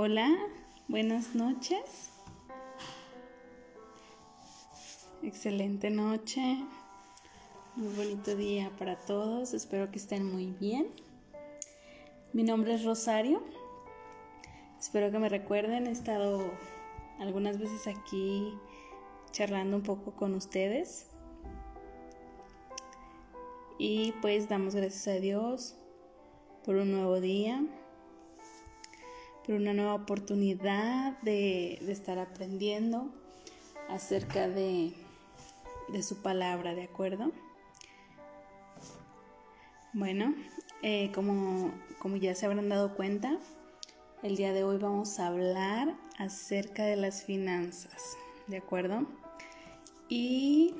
Hola, buenas noches. Excelente noche. Muy bonito día para todos. Espero que estén muy bien. Mi nombre es Rosario. Espero que me recuerden. He estado algunas veces aquí charlando un poco con ustedes. Y pues damos gracias a Dios por un nuevo día por una nueva oportunidad de, estar aprendiendo acerca de, su palabra, ¿de acuerdo? Bueno, eh, como, como ya se habrán dado cuenta, el día de hoy vamos a hablar acerca de las finanzas, ¿de acuerdo? Y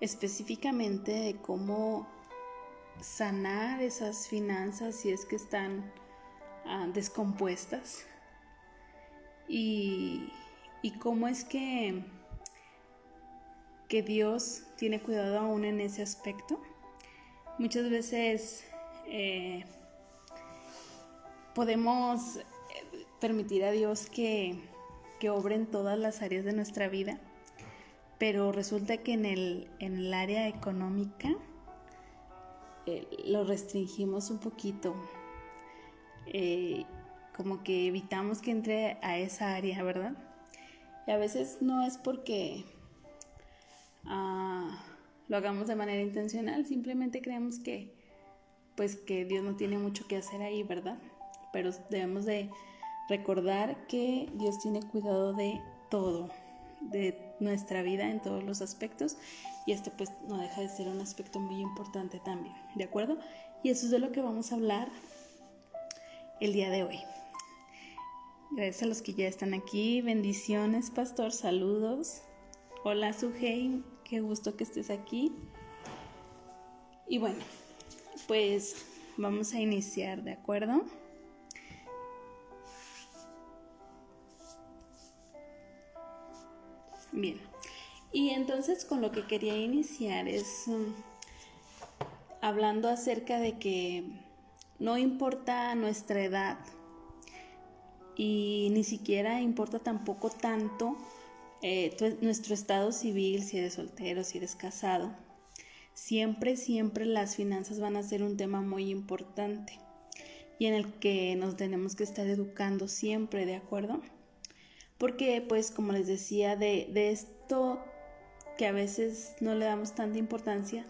específicamente de cómo sanar esas finanzas si es que están Ah, descompuestas y, cómo es que, que Dios tiene cuidado aún en ese aspecto. Muchas veces eh, podemos eh, permitir a Dios que, que obre en todas las áreas de nuestra vida, pero resulta que en el, en el área económica eh, lo restringimos un poquito eh, como que evitamos que entre a esa área, ¿verdad? Y a veces no es porque ah, lo hagamos de manera intencional, simplemente creemos que pues que Dios no tiene mucho que hacer ahí, ¿verdad? Pero debemos de recordar que Dios tiene cuidado de todo, de nuestra vida en todos los aspectos y este pues no deja de ser un aspecto muy importante también, ¿de acuerdo? Y eso es de lo que vamos a hablar el día de hoy. Gracias a los que ya están aquí. Bendiciones, pastor. Saludos. Hola, Sujei. Qué gusto que estés aquí. Y bueno, pues vamos a iniciar, ¿de acuerdo? Bien. Y entonces con lo que quería iniciar es um, hablando acerca de que no importa nuestra edad y ni siquiera importa tampoco tanto eh, nuestro estado civil, si eres soltero, si eres casado. Siempre, siempre las finanzas van a ser un tema muy importante y en el que nos tenemos que estar educando siempre, ¿de acuerdo? Porque, pues, como les decía, de, de esto que a veces no le damos tanta importancia,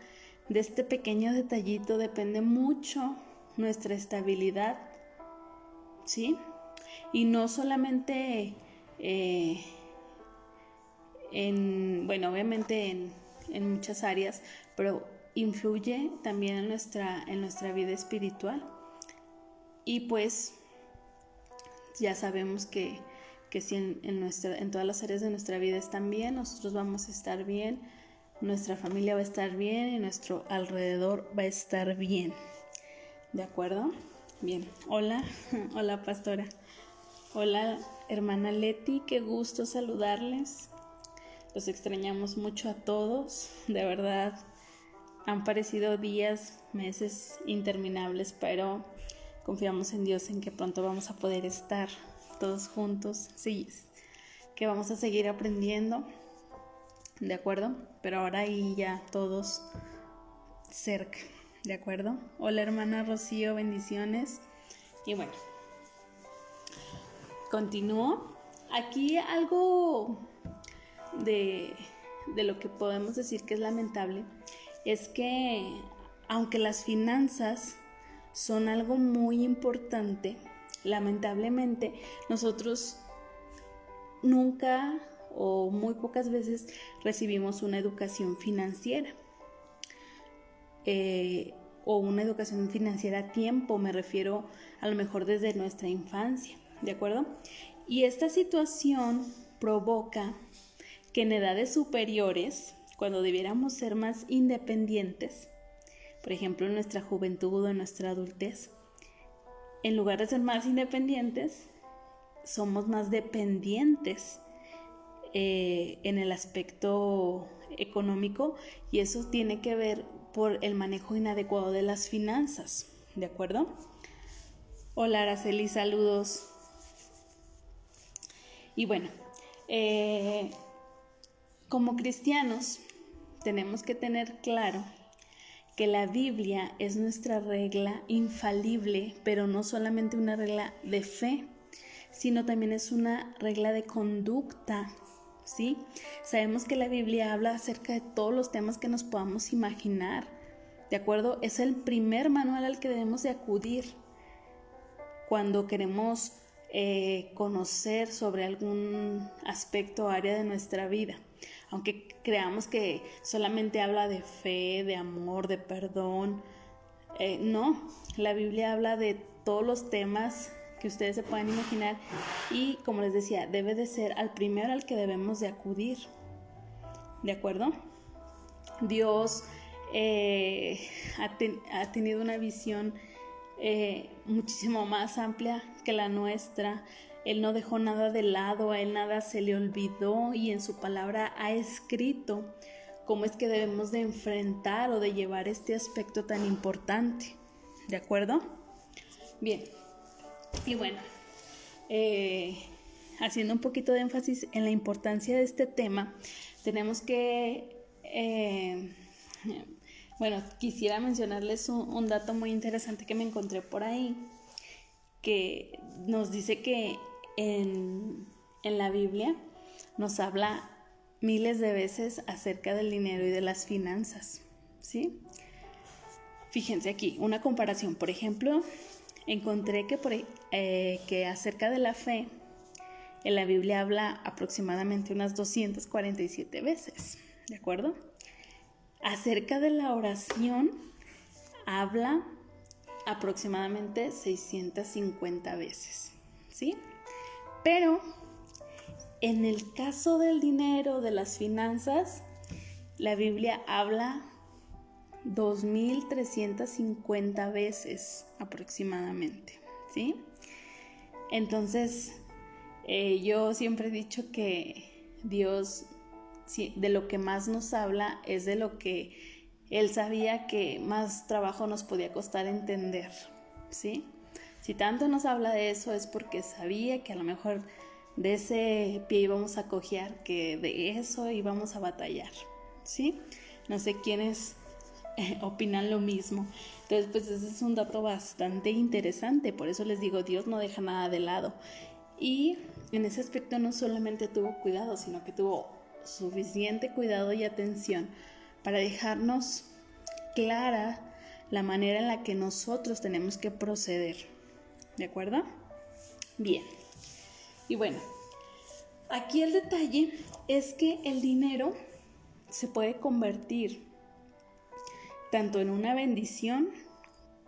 de este pequeño detallito depende mucho nuestra estabilidad, ¿sí? Y no solamente eh, en, bueno, obviamente en, en, muchas áreas, pero influye también en nuestra, en nuestra vida espiritual. Y pues ya sabemos que, que si en, en, nuestra, en todas las áreas de nuestra vida están bien, nosotros vamos a estar bien, nuestra familia va a estar bien y nuestro alrededor va a estar bien. ¿De acuerdo? Bien. Hola, hola pastora. Hola hermana Leti, qué gusto saludarles. Los extrañamos mucho a todos. De verdad, han parecido días, meses interminables, pero confiamos en Dios en que pronto vamos a poder estar todos juntos. Sí, que vamos a seguir aprendiendo. ¿De acuerdo? Pero ahora ahí ya todos cerca. ¿De acuerdo? Hola hermana Rocío, bendiciones. Y bueno, continúo. Aquí algo de, de lo que podemos decir que es lamentable es que aunque las finanzas son algo muy importante, lamentablemente nosotros nunca o muy pocas veces recibimos una educación financiera. Eh, o una educación financiera a tiempo, me refiero a lo mejor desde nuestra infancia, ¿de acuerdo? Y esta situación provoca que en edades superiores, cuando debiéramos ser más independientes, por ejemplo en nuestra juventud o en nuestra adultez, en lugar de ser más independientes, somos más dependientes eh, en el aspecto económico y eso tiene que ver por el manejo inadecuado de las finanzas, ¿de acuerdo? Hola Araceli, saludos. Y bueno, eh, como cristianos tenemos que tener claro que la Biblia es nuestra regla infalible, pero no solamente una regla de fe, sino también es una regla de conducta, ¿sí? Sabemos que la Biblia habla acerca de todos los temas que nos podamos imaginar, ¿de acuerdo? Es el primer manual al que debemos de acudir cuando queremos eh, conocer sobre algún aspecto o área de nuestra vida aunque creamos que solamente habla de fe, de amor, de perdón. Eh, no, la Biblia habla de todos los temas que ustedes se puedan imaginar y como les decía, debe de ser al primero al que debemos de acudir. ¿De acuerdo? Dios eh, ha, tenido una visión eh, muchísimo más amplia que la nuestra. Él no dejó nada de lado, a Él nada se le olvidó y en su palabra ha escrito cómo es que debemos de enfrentar o de llevar este aspecto tan importante. ¿De acuerdo? Bien. Y bueno, eh, haciendo un poquito de énfasis en la importancia de este tema, tenemos que... Eh, bueno, quisiera mencionarles un dato muy interesante que me encontré por ahí, que nos dice que en, la Biblia nos habla miles de veces acerca del dinero y de las finanzas, ¿sí? Fíjense aquí, una comparación. Por ejemplo, encontré que, por, eh, que acerca de la fe, en la Biblia habla aproximadamente unas 247 veces, ¿de acuerdo? Acerca de la oración, habla aproximadamente 650 veces, ¿sí? Pero en el caso del dinero, de las finanzas, la Biblia habla 2.350 veces aproximadamente, ¿sí? Entonces, eh, yo siempre he dicho que Dios de lo que más nos habla es de lo que Él sabía que más trabajo nos podía costar entender, ¿sí? Si tanto nos habla de eso es porque sabía que a lo mejor de ese pie íbamos a cojear, que de eso íbamos a batallar, ¿sí? No sé quiénes eh, opinan lo mismo. Entonces, pues ese es un dato bastante interesante, por eso les digo, Dios no deja nada de lado. Y en ese aspecto no solamente tuvo cuidado, sino que tuvo suficiente cuidado y atención para dejarnos clara la manera en la que nosotros tenemos que proceder. ¿De acuerdo? Bien. Y bueno, aquí el detalle es que el dinero se puede convertir tanto en una bendición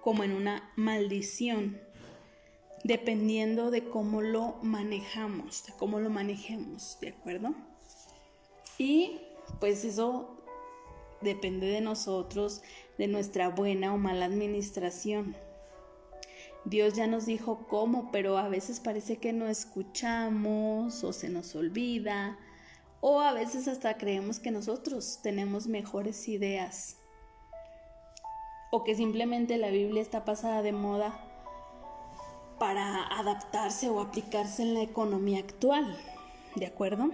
como en una maldición, dependiendo de cómo lo manejamos, de cómo lo manejemos, ¿de acuerdo? Y pues eso depende de nosotros, de nuestra buena o mala administración. Dios ya nos dijo cómo, pero a veces parece que no escuchamos o se nos olvida o a veces hasta creemos que nosotros tenemos mejores ideas o que simplemente la Biblia está pasada de moda para adaptarse o aplicarse en la economía actual. ¿De acuerdo?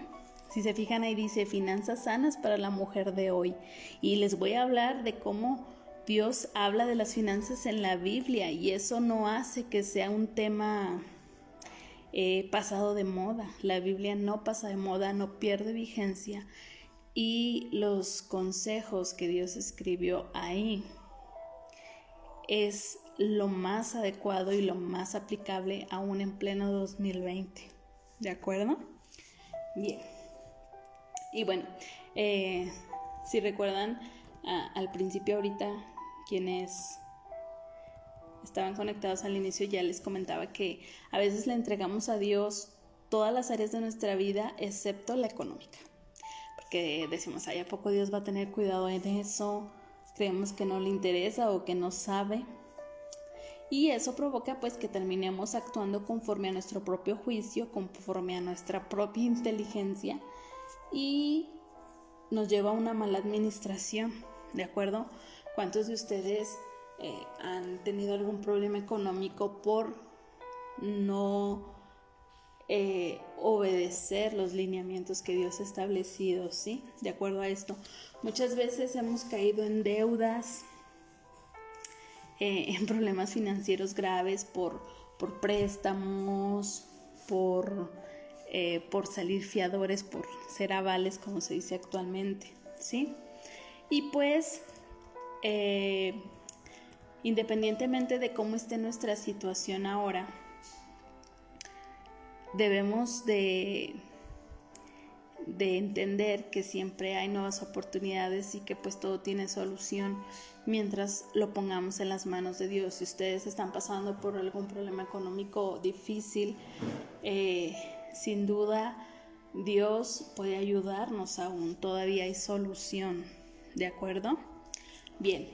Si se fijan ahí dice finanzas sanas para la mujer de hoy y les voy a hablar de cómo Dios habla de las finanzas en la Biblia y eso no hace que sea un tema eh, pasado de moda. La Biblia no pasa de moda, no pierde vigencia y los consejos que Dios escribió ahí es lo más adecuado y lo más aplicable aún en pleno 2020. ¿De acuerdo? Bien. Y bueno, eh, si recuerdan, al principio ahorita quienes estaban conectados al inicio ya les comentaba que a veces le entregamos a Dios todas las áreas de nuestra vida excepto la económica. Porque decimos, ay, ¿a poco Dios va a tener cuidado en eso? Creemos que no le interesa o que no sabe. Y eso provoca pues que terminemos actuando conforme a nuestro propio juicio, conforme a nuestra propia inteligencia y nos lleva a una mala administración, ¿de acuerdo? ¿Cuántos de ustedes eh, han tenido algún problema económico por no eh, obedecer los lineamientos que Dios ha establecido, ¿sí? De acuerdo a esto. Muchas veces hemos caído en deudas, eh, en problemas financieros graves por, por préstamos, por, eh, por salir fiadores, por ser avales, como se dice actualmente, ¿sí? Y pues, independientemente de cómo esté nuestra situación ahora, debemos de, de entender que siempre hay nuevas oportunidades y que pues todo tiene solución mientras lo pongamos en las manos de Dios. Si ustedes están pasando por algún problema económico difícil, eh, sin duda Dios puede ayudarnos aún, todavía hay solución, ¿de acuerdo? Bien,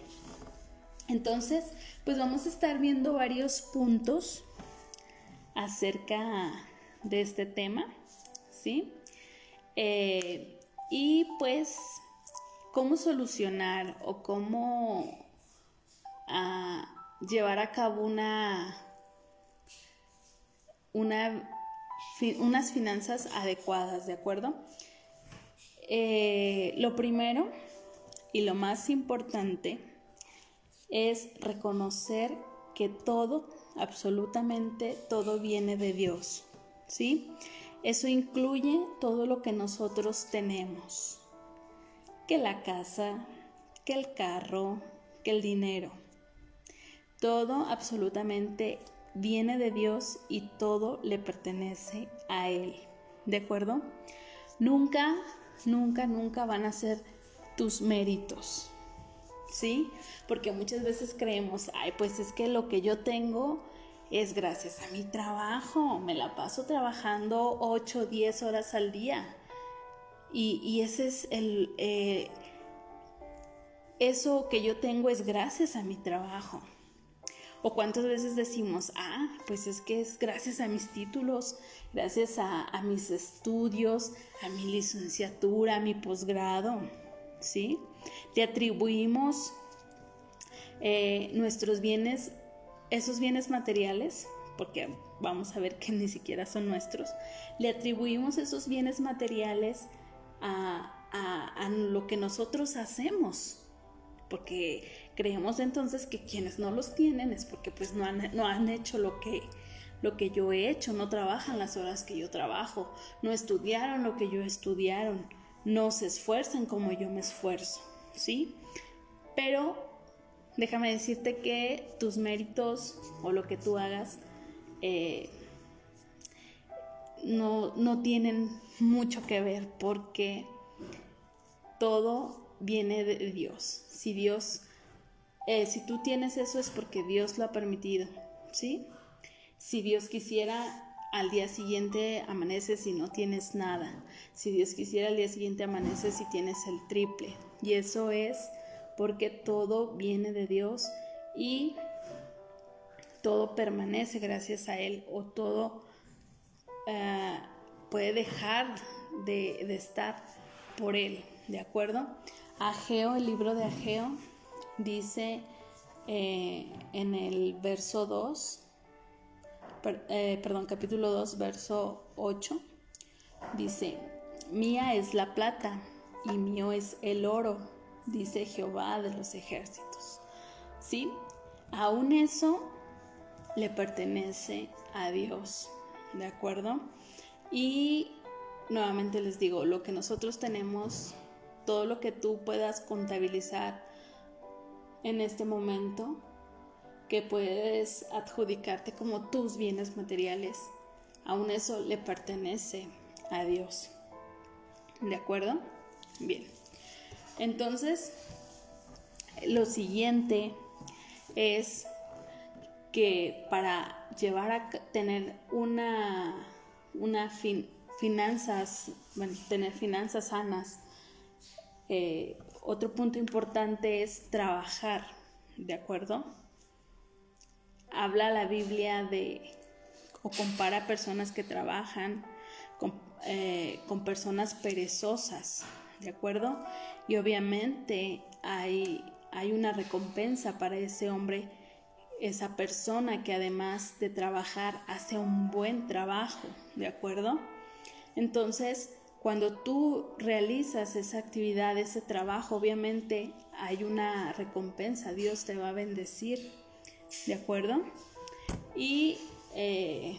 entonces pues vamos a estar viendo varios puntos acerca de este tema, ¿sí? Eh, y pues, cómo solucionar o cómo ah, llevar a cabo una, una unas finanzas adecuadas, ¿de acuerdo? Eh, lo primero y lo más importante es reconocer que todo, absolutamente todo viene de Dios. ¿Sí? Eso incluye todo lo que nosotros tenemos, que la casa, que el carro, que el dinero. Todo absolutamente viene de Dios y todo le pertenece a Él. ¿De acuerdo? Nunca, nunca, nunca van a ser tus méritos. ¿Sí? Porque muchas veces creemos, ay, pues es que lo que yo tengo es gracias a mi trabajo. Me la paso trabajando 8 o 10 horas al día. Y, ese es el... Eh, eso que yo tengo es gracias a mi trabajo. O cuántas veces decimos, ah, pues es que es gracias a mis títulos, gracias a, mis estudios, a mi licenciatura, a mi posgrado, ¿sí? Le atribuimos eh, nuestros bienes esos bienes materiales, porque vamos a ver que ni siquiera son nuestros, le atribuimos esos bienes materiales a, lo que nosotros hacemos, porque creemos entonces que quienes no los tienen es porque pues no han, no han hecho lo que, lo que yo he hecho, no trabajan las horas que yo trabajo, no estudiaron lo que yo estudiaron, no se esfuerzan como yo me esfuerzo, ¿sí? Pero déjame decirte que tus méritos o lo que tú hagas eh, no, no tienen mucho que ver porque todo viene de Dios. Si Dios, eh, si tú tienes eso es porque Dios lo ha permitido, ¿sí? Si Dios quisiera, al día siguiente amaneces y no tienes nada. Si Dios quisiera, al día siguiente amaneces y tienes el triple. Y eso es porque todo viene de Dios y todo permanece gracias a Él o todo eh, puede dejar de, estar por Él, ¿de acuerdo? Ageo, el libro de Ageo, dice eh, en el verso 2, eh, perdón, capítulo 2, verso 8, dice, mía es la plata y mío es el oro dice Jehová de los ejércitos. ¿Sí? Aún eso le pertenece a Dios, ¿de acuerdo? Y nuevamente les digo, lo que nosotros tenemos, todo lo que tú puedas contabilizar en este momento, que puedes adjudicarte como tus bienes materiales, aún eso le pertenece a Dios. ¿De acuerdo? Bien. Entonces, lo siguiente es que para llevar a tener una, una finanzas, bueno, tener finanzas sanas, eh, otro punto importante es trabajar, ¿de acuerdo? Habla la Biblia de, o compara personas que trabajan con, eh, con personas perezosas, ¿de acuerdo? Y obviamente hay, hay una recompensa para ese hombre esa persona que además de trabajar hace un buen trabajo, ¿de acuerdo? Entonces, cuando tú realizas esa actividad, ese trabajo, obviamente hay una recompensa, Dios te va a bendecir, ¿de acuerdo? Y eh,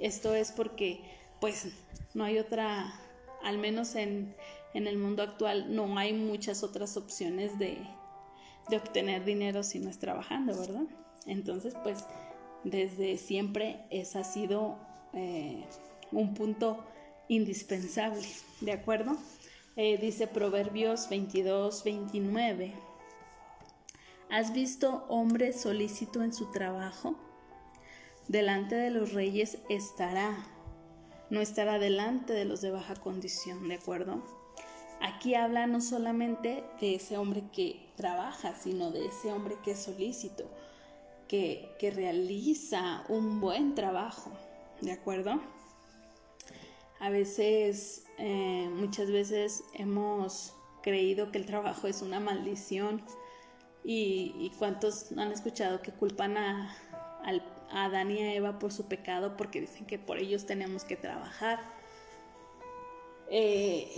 esto es porque, pues, no hay otra, al menos en, en el mundo actual, no hay muchas otras opciones de, de obtener dinero si no es trabajando, ¿verdad? Entonces, pues desde siempre ese ha sido eh, un punto indispensable, ¿de acuerdo? Eh, dice Proverbios 22, 29. ¿Has visto hombre solícito en su trabajo? Delante de los reyes estará, no estará delante de los de baja condición, ¿de acuerdo? Aquí habla no solamente de ese hombre que trabaja, sino de ese hombre que es solícito, que, realiza un buen trabajo, ¿de acuerdo? A veces, eh, muchas veces hemos creído que el trabajo es una maldición y, cuántos han escuchado que culpan a, a y a Eva por su pecado porque dicen que por ellos tenemos que trabajar. Eh,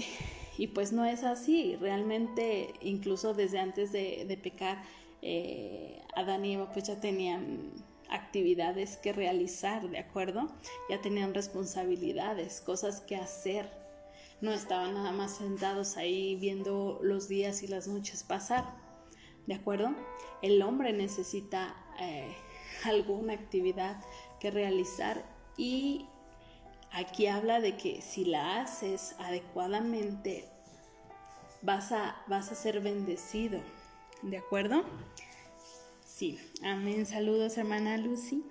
y pues no es así, realmente incluso desde antes de, pecar, eh, Adán y Eva pues ya tenían actividades que realizar, ¿de acuerdo? Ya tenían responsabilidades, cosas que hacer. No estaban nada más sentados ahí viendo los días y las noches pasar, ¿de acuerdo? El hombre necesita eh, alguna actividad que realizar y Aquí habla de que si la haces adecuadamente, vas a, vas a ser bendecido. ¿De acuerdo? Sí, amén. Saludos, hermana Lucy.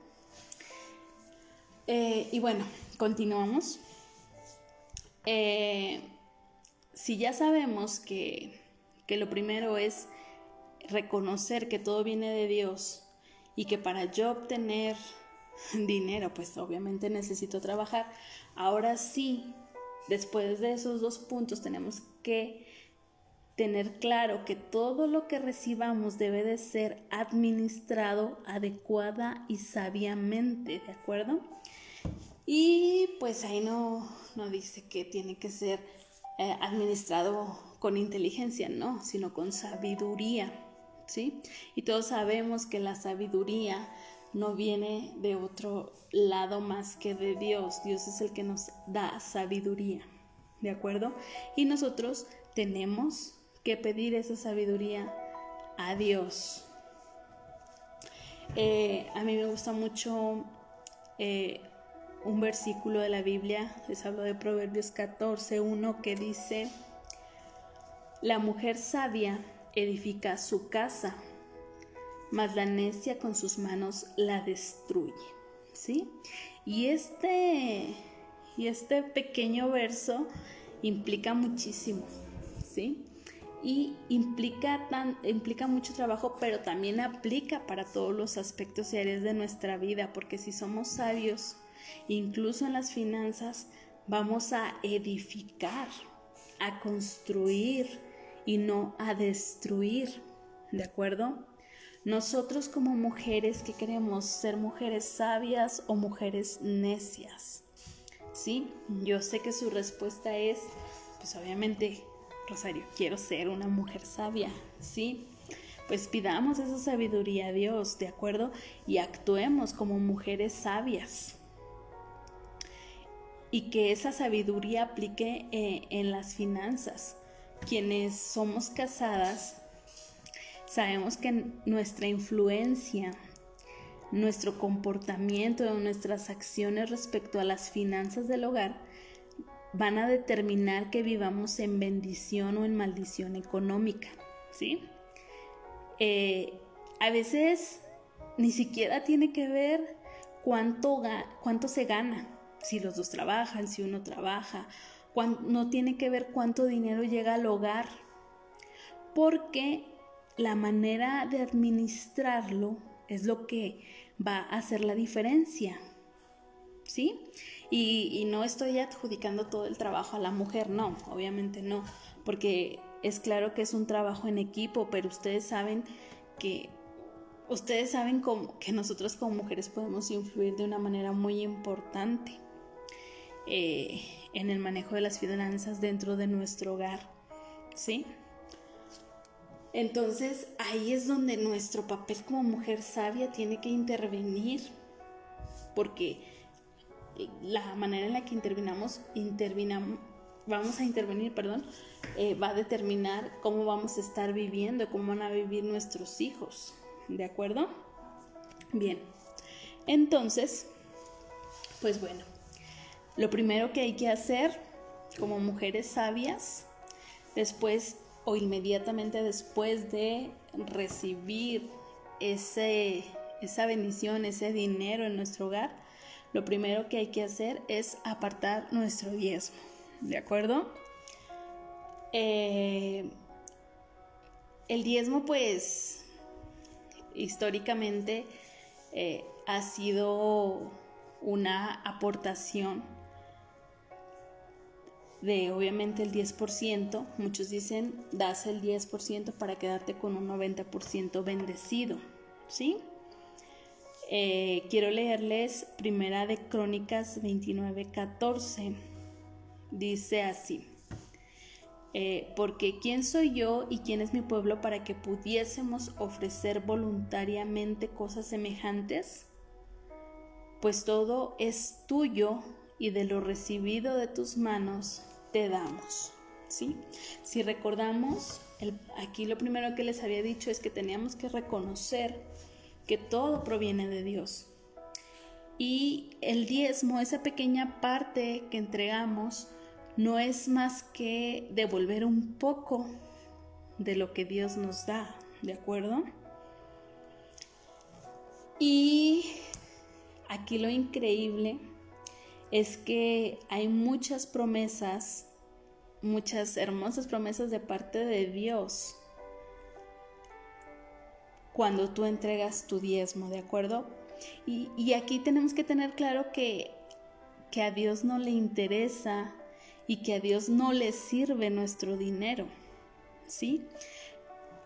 Eh, y bueno, continuamos. Eh, si ya sabemos que, que lo primero es reconocer que todo viene de Dios y que para yo obtener dinero, pues obviamente necesito trabajar. Ahora sí, después de esos dos puntos tenemos que tener claro que todo lo que recibamos debe de ser administrado adecuada y sabiamente, ¿de acuerdo? Y pues ahí no, no dice que tiene que ser eh, administrado con inteligencia, no, sino con sabiduría, ¿sí? Y todos sabemos que la sabiduría no viene de otro lado más que de Dios. Dios es el que nos da sabiduría, ¿de acuerdo? Y nosotros tenemos que pedir esa sabiduría a Dios. Eh, a mí me gusta mucho eh, un versículo de la Biblia, les hablo de Proverbios 14, 1, que dice, la mujer sabia edifica su casa mas la necia con sus manos la destruye. ¿Sí? Y este, y este pequeño verso implica muchísimo, ¿sí? Y implica, tan, implica mucho trabajo, pero también aplica para todos los aspectos y áreas de nuestra vida, porque si somos sabios, incluso en las finanzas, vamos a edificar, a construir y no a destruir, ¿de acuerdo? Nosotros como mujeres que queremos ser mujeres sabias o mujeres necias. ¿Sí? Yo sé que su respuesta es, pues obviamente, Rosario, quiero ser una mujer sabia. ¿Sí? Pues pidamos esa sabiduría a Dios, ¿de acuerdo? Y actuemos como mujeres sabias. Y que esa sabiduría aplique eh, en las finanzas. Quienes somos casadas, Sabemos que nuestra influencia, nuestro comportamiento, nuestras acciones respecto a las finanzas del hogar van a determinar que vivamos en bendición o en maldición económica, ¿sí? Eh, a veces ni siquiera tiene que ver cuánto, cuánto se gana, si los dos trabajan, si uno trabaja, no tiene que ver cuánto dinero llega al hogar, porque la manera de administrarlo es lo que va a hacer la diferencia. ¿Sí? Y, no estoy adjudicando todo el trabajo a la mujer, no, obviamente no, porque es claro que es un trabajo en equipo, pero ustedes saben que ustedes saben cómo, que nosotros como mujeres podemos influir de una manera muy importante eh, en el manejo de las finanzas dentro de nuestro hogar, ¿sí? Entonces ahí es donde nuestro papel como mujer sabia tiene que intervenir, porque la manera en la que intervinamos, intervinamos, vamos a intervenir, perdón, eh, va a determinar cómo vamos a estar viviendo, cómo van a vivir nuestros hijos. ¿De acuerdo? Bien. Entonces, pues bueno, lo primero que hay que hacer como mujeres sabias, después o inmediatamente después de recibir ese, esa bendición, ese dinero en nuestro hogar, lo primero que hay que hacer es apartar nuestro diezmo. ¿De acuerdo? Eh, el diezmo, pues, históricamente eh, ha sido una aportación de obviamente el 10%, muchos dicen das el 10% para quedarte con un 90% bendecido, ¿sí? Eh, quiero leerles primera de Crónicas 29:14, dice así. Eh, porque ¿quién soy yo y quién es mi pueblo para que pudiésemos ofrecer voluntariamente cosas semejantes? Pues todo es tuyo y de lo recibido de tus manos te damos. ¿sí? Si recordamos, aquí lo primero que les había dicho es que teníamos que reconocer que todo proviene de Dios. Y el diezmo, esa pequeña parte que entregamos, no es más que devolver un poco de lo que Dios nos da, ¿de acuerdo? Y aquí lo increíble es que hay muchas promesas, muchas hermosas promesas de parte de Dios cuando tú entregas tu diezmo, ¿de acuerdo? Y, aquí tenemos que tener claro que, que a Dios no le interesa y que a Dios no le sirve nuestro dinero. ¿Sí?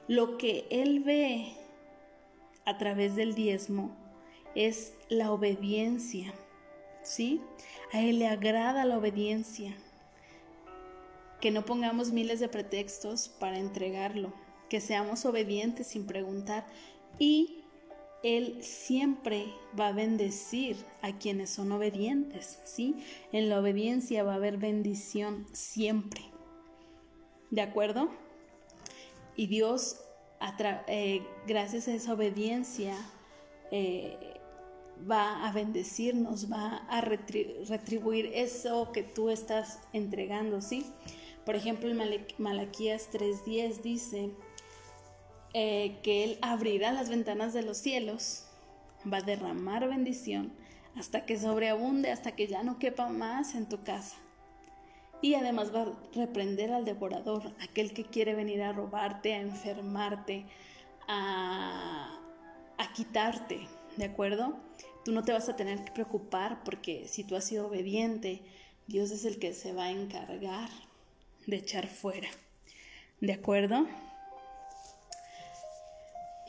Lo que Él ve a través del diezmo es la obediencia. ¿Sí? A Él le agrada la obediencia. Que no pongamos miles de pretextos para entregarlo. Que seamos obedientes sin preguntar. Y él siempre va a bendecir a quienes son obedientes, ¿sí? En la obediencia va a haber bendición siempre. ¿De acuerdo? Y Dios, eh, gracias a esa obediencia, eh, va a bendecirnos, va a retribuir eso que tú estás entregando, ¿sí? Por ejemplo, en Malaquías 3.10 dice, eh, que Él abrirá las ventanas de los cielos, va a derramar bendición hasta que sobreabunde, hasta que ya no quepa más en tu casa. Y además va a reprender al devorador, aquel que quiere venir a robarte, a enfermarte, a, a quitarte, ¿de acuerdo? Tú no te vas a tener que preocupar porque si tú has sido obediente, Dios es el que se va a encargar de echar fuera. ¿De acuerdo?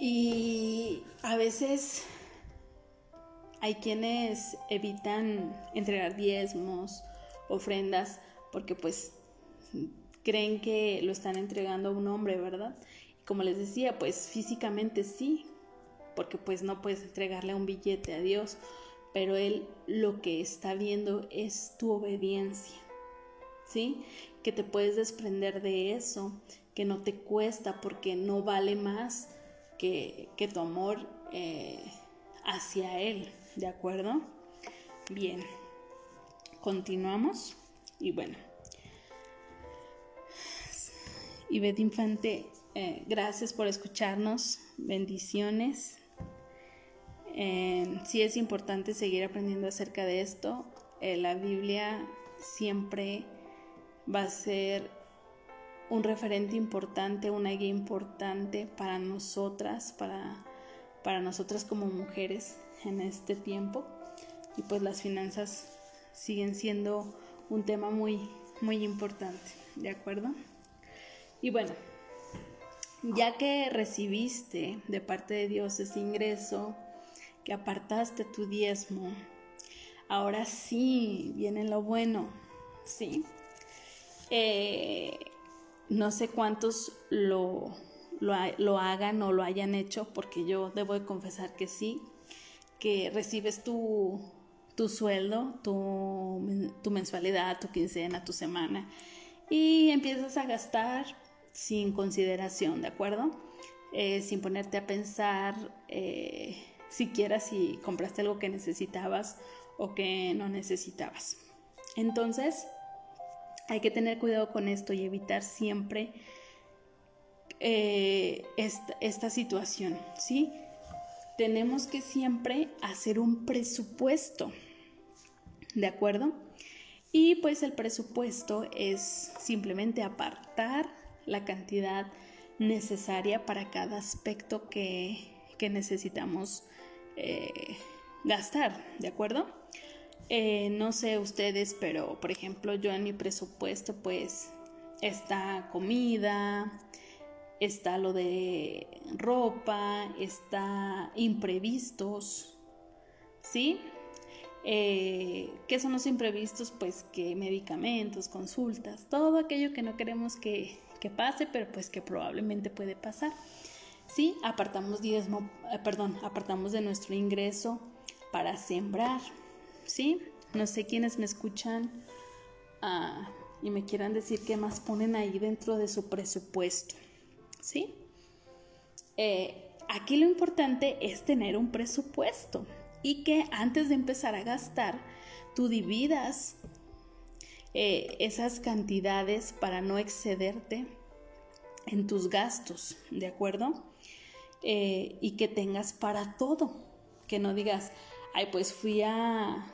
Y a veces hay quienes evitan entregar diezmos, ofrendas, porque pues creen que lo están entregando a un hombre, ¿verdad? Y como les decía, pues físicamente sí, porque pues no puedes entregarle un billete a Dios, pero Él lo que está viendo es tu obediencia, ¿sí? Que te puedes desprender de eso, que no te cuesta porque no vale más que, tu amor eh, hacia Él, ¿de acuerdo? Bien, continuamos y bueno. Ivette Infante, eh, gracias por escucharnos, bendiciones. Eh, sí es importante seguir aprendiendo acerca de esto. la Biblia siempre va a ser un referente importante, una guía importante para nosotras, para, para nosotras como mujeres en este tiempo. Y pues las finanzas siguen siendo un tema muy, muy importante, ¿de acuerdo? Y bueno, ya que recibiste de parte de Dios ese ingreso, que apartaste tu diezmo, ahora sí viene lo bueno, ¿sí? Eh, no sé cuántos lo, lo, hagan o lo hayan hecho, porque yo debo de confesar que sí, que recibes tu, tu sueldo, tu, tu mensualidad, tu quincena, tu semana, y empiezas a gastar sin consideración, ¿de acuerdo? Eh, sin ponerte a pensar eh, siquiera si compraste algo que necesitabas o que no necesitabas. Entonces, hay que tener cuidado con esto y evitar siempre eh, esta, situación, ¿sí? Tenemos que siempre hacer un presupuesto, ¿de acuerdo? Y pues el presupuesto es simplemente apartar la cantidad necesaria para cada aspecto que, necesitamos eh, gastar, ¿de acuerdo? Eh, no sé ustedes, pero por ejemplo yo en mi presupuesto pues está comida, está lo de ropa, está imprevistos, ¿sí? Eh, ¿Qué son los imprevistos? Pues que medicamentos, consultas, todo aquello que no queremos que, que pase, pero pues que probablemente puede pasar. Sí, apartamos diezmo, eh, perdón, apartamos de nuestro ingreso para sembrar. ¿sí? No sé quiénes me escuchan ah, y me quieran decir qué más ponen ahí dentro de su presupuesto, ¿sí? Eh, aquí lo importante es tener un presupuesto y que antes de empezar a gastar, tú dividas eh, esas cantidades para no excederte en tus gastos, ¿de acuerdo? Eh, y que tengas para todo, que no digas, ay, pues fui a,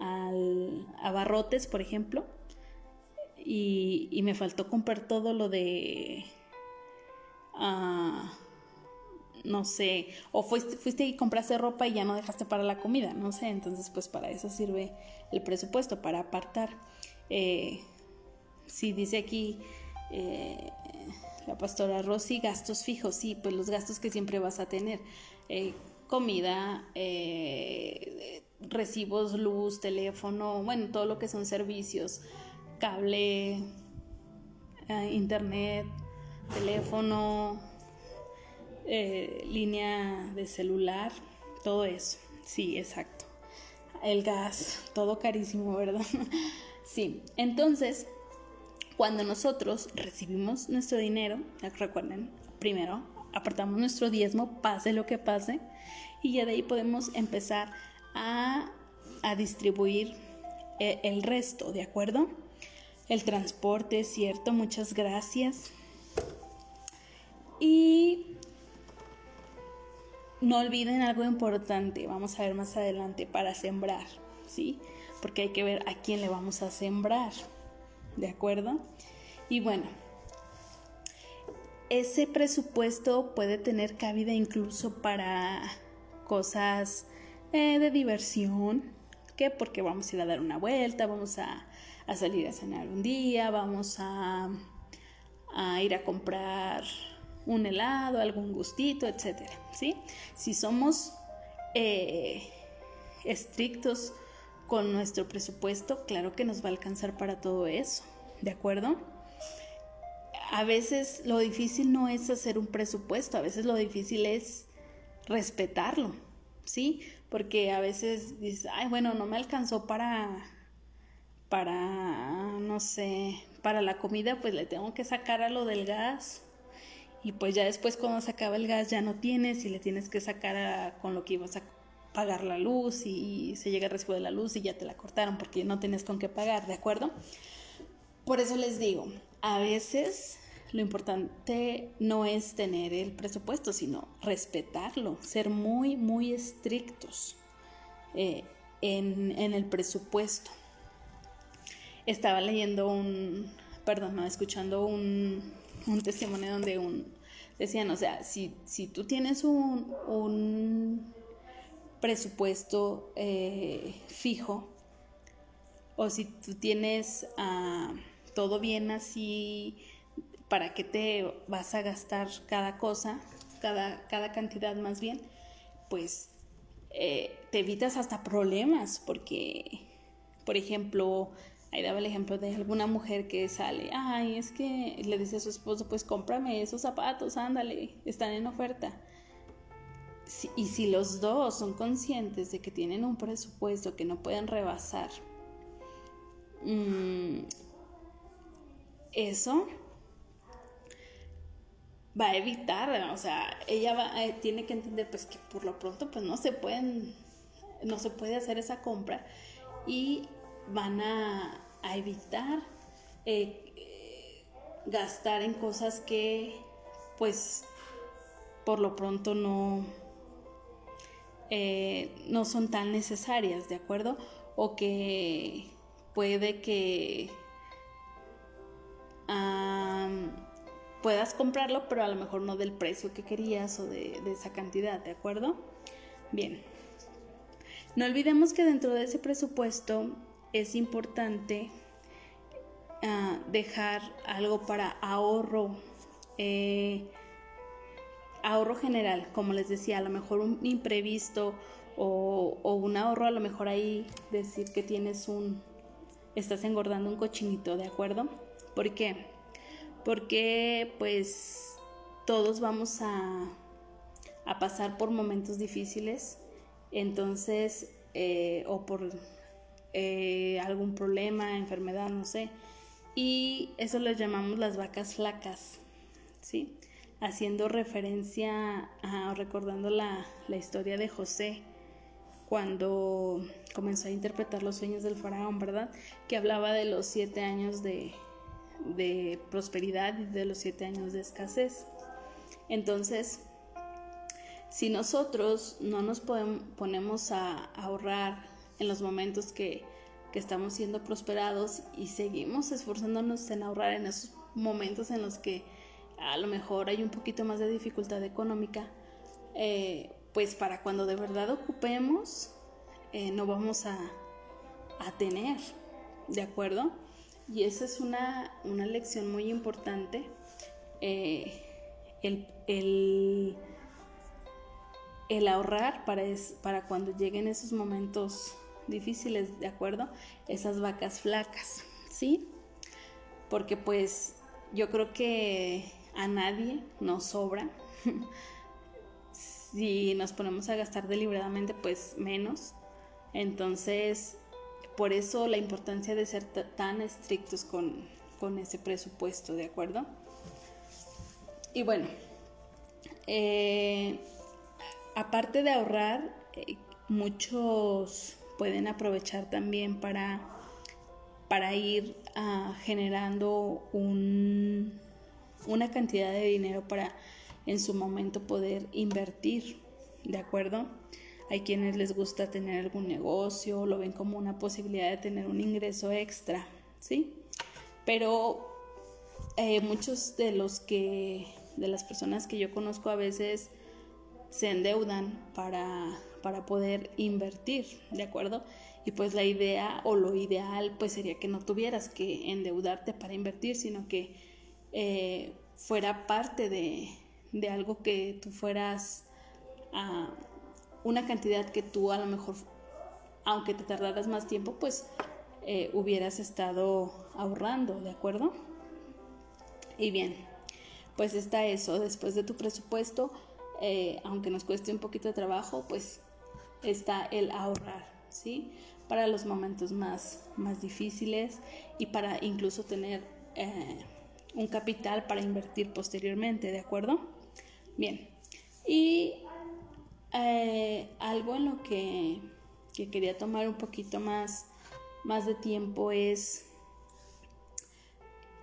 a Barrotes, por ejemplo, y, me faltó comprar todo lo de... Ah, no sé, o fuiste, fuiste y compraste ropa y ya no dejaste para la comida, no sé, entonces pues para eso sirve el presupuesto, para apartar. Eh, si dice aquí eh, la pastora Rosy, gastos fijos, sí, pues los gastos que siempre vas a tener, eh, comida, recibos, luz, teléfono, bueno, todo lo que son servicios, cable, eh, internet, teléfono, eh, línea de celular, todo eso. Sí, exacto. El gas, todo carísimo, ¿verdad? sí, entonces, cuando nosotros recibimos nuestro dinero, recuerden, primero apartamos nuestro diezmo, pase lo que pase, y ya de ahí podemos empezar a, distribuir eh, el resto, ¿de acuerdo? El transporte, cierto, muchas gracias. Y no olviden algo importante, vamos a ver más adelante, para sembrar, ¿sí? Porque hay que ver a quién le vamos a sembrar, ¿de acuerdo? Y bueno, ese presupuesto puede tener cabida incluso para cosas eh, de diversión, que porque vamos a ir a dar una vuelta, vamos a, salir a cenar un día, vamos a, ir a comprar un helado, algún gustito, etcétera, ¿sí? Si somos eh, estrictos con nuestro presupuesto, claro que nos va a alcanzar para todo eso, ¿de acuerdo? A veces lo difícil no es hacer un presupuesto, a veces lo difícil es respetarlo, ¿sí? Porque a veces dices, ay, bueno, no me alcanzó para, para, no sé, para la comida, pues le tengo que sacar a lo del gas. Y pues ya después cuando se acaba el gas ya no tienes y le tienes que sacar a, con lo que ibas a pagar la luz y, se llega el recibo de la luz y ya te la cortaron porque no tienes con qué pagar, ¿de acuerdo? Por eso les digo, a veces lo importante no es tener el presupuesto, sino respetarlo, ser muy, muy estrictos eh, en, el presupuesto. Estaba leyendo un, perdón, escuchando un, testimonio donde un, decían, o sea, si, si tú tienes un, presupuesto eh, fijo, o si tú tienes ah, todo bien así para qué te vas a gastar cada cosa, cada, cada cantidad más bien, pues eh, te evitas hasta problemas, porque, por ejemplo, ahí daba el ejemplo de alguna mujer que sale, ay, es que le dice a su esposo, pues cómprame esos zapatos, ándale, están en oferta. Y si los dos son conscientes de que tienen un presupuesto que no pueden rebasar, mm, eso va a evitar, o sea, ella va, eh, tiene que entender pues que por lo pronto pues no se pueden, no se puede hacer esa compra y van a, evitar eh, gastar en cosas que pues por lo pronto no, eh, no son tan necesarias, ¿de acuerdo? O que puede que puedas comprarlo, pero a lo mejor no del precio que querías o de, esa cantidad, ¿de acuerdo? Bien. No olvidemos que dentro de ese presupuesto es importante ah, dejar algo para ahorro, eh, ahorro general, como les decía, a lo mejor un imprevisto o, un ahorro, a lo mejor ahí decir que tienes un, estás engordando un cochinito, ¿de acuerdo? ¿Por qué? porque pues todos vamos a, pasar por momentos difíciles, entonces, eh, o por eh, algún problema, enfermedad, no sé, y eso lo llamamos las vacas flacas, ¿sí? Haciendo referencia, a, recordando la, la historia de José, cuando comenzó a interpretar los sueños del faraón, ¿verdad? Que hablaba de los siete años de, de prosperidad y de los siete años de escasez. Entonces, si nosotros no nos ponemos a ahorrar en los momentos que, estamos siendo prosperados y seguimos esforzándonos en ahorrar en esos momentos en los que a lo mejor hay un poquito más de dificultad económica, eh, pues para cuando de verdad ocupemos, eh, no vamos a, a tener, ¿de acuerdo? Y esa es una, lección muy importante. Eh, el, ahorrar para, para cuando lleguen esos momentos difíciles, ¿de acuerdo? Esas vacas flacas, ¿sí? Porque pues yo creo que a nadie nos sobra. si nos ponemos a gastar deliberadamente, pues menos. Entonces, por eso la importancia de ser tan estrictos con, ese presupuesto, ¿de acuerdo? Y bueno, eh, aparte de ahorrar, eh, muchos pueden aprovechar también para, para ir ah, generando un, una cantidad de dinero para en su momento poder invertir, ¿de acuerdo? Hay quienes les gusta tener algún negocio, lo ven como una posibilidad de tener un ingreso extra, ¿sí? Pero eh, muchos de los que, de las personas que yo conozco a veces se endeudan para, para poder invertir, ¿de acuerdo? Y pues la idea o lo ideal pues sería que no tuvieras que endeudarte para invertir, sino que eh, fuera parte de, de, algo que tú fueras a una cantidad que tú a lo mejor, aunque te tardaras más tiempo, pues eh, hubieras estado ahorrando, ¿de acuerdo? Y bien, pues está eso, después de tu presupuesto, eh, aunque nos cueste un poquito de trabajo, pues está el ahorrar, ¿sí? Para los momentos más, más difíciles y para incluso tener un capital para invertir posteriormente, ¿de acuerdo? Bien, y eh, algo en lo que, quería tomar un poquito más, más de tiempo es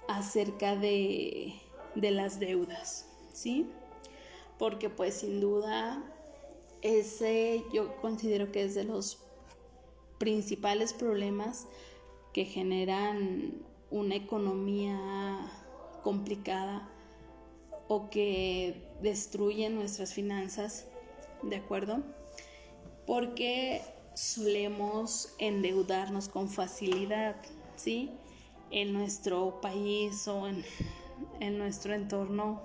acerca de, de las deudas, ¿sí? Porque pues sin duda ese yo considero que es de los principales problemas que generan una economía complicada o que destruyen nuestras finanzas ¿de acuerdo? Porque solemos endeudarnos con facilidad, ¿sí? En nuestro país o en en nuestro entorno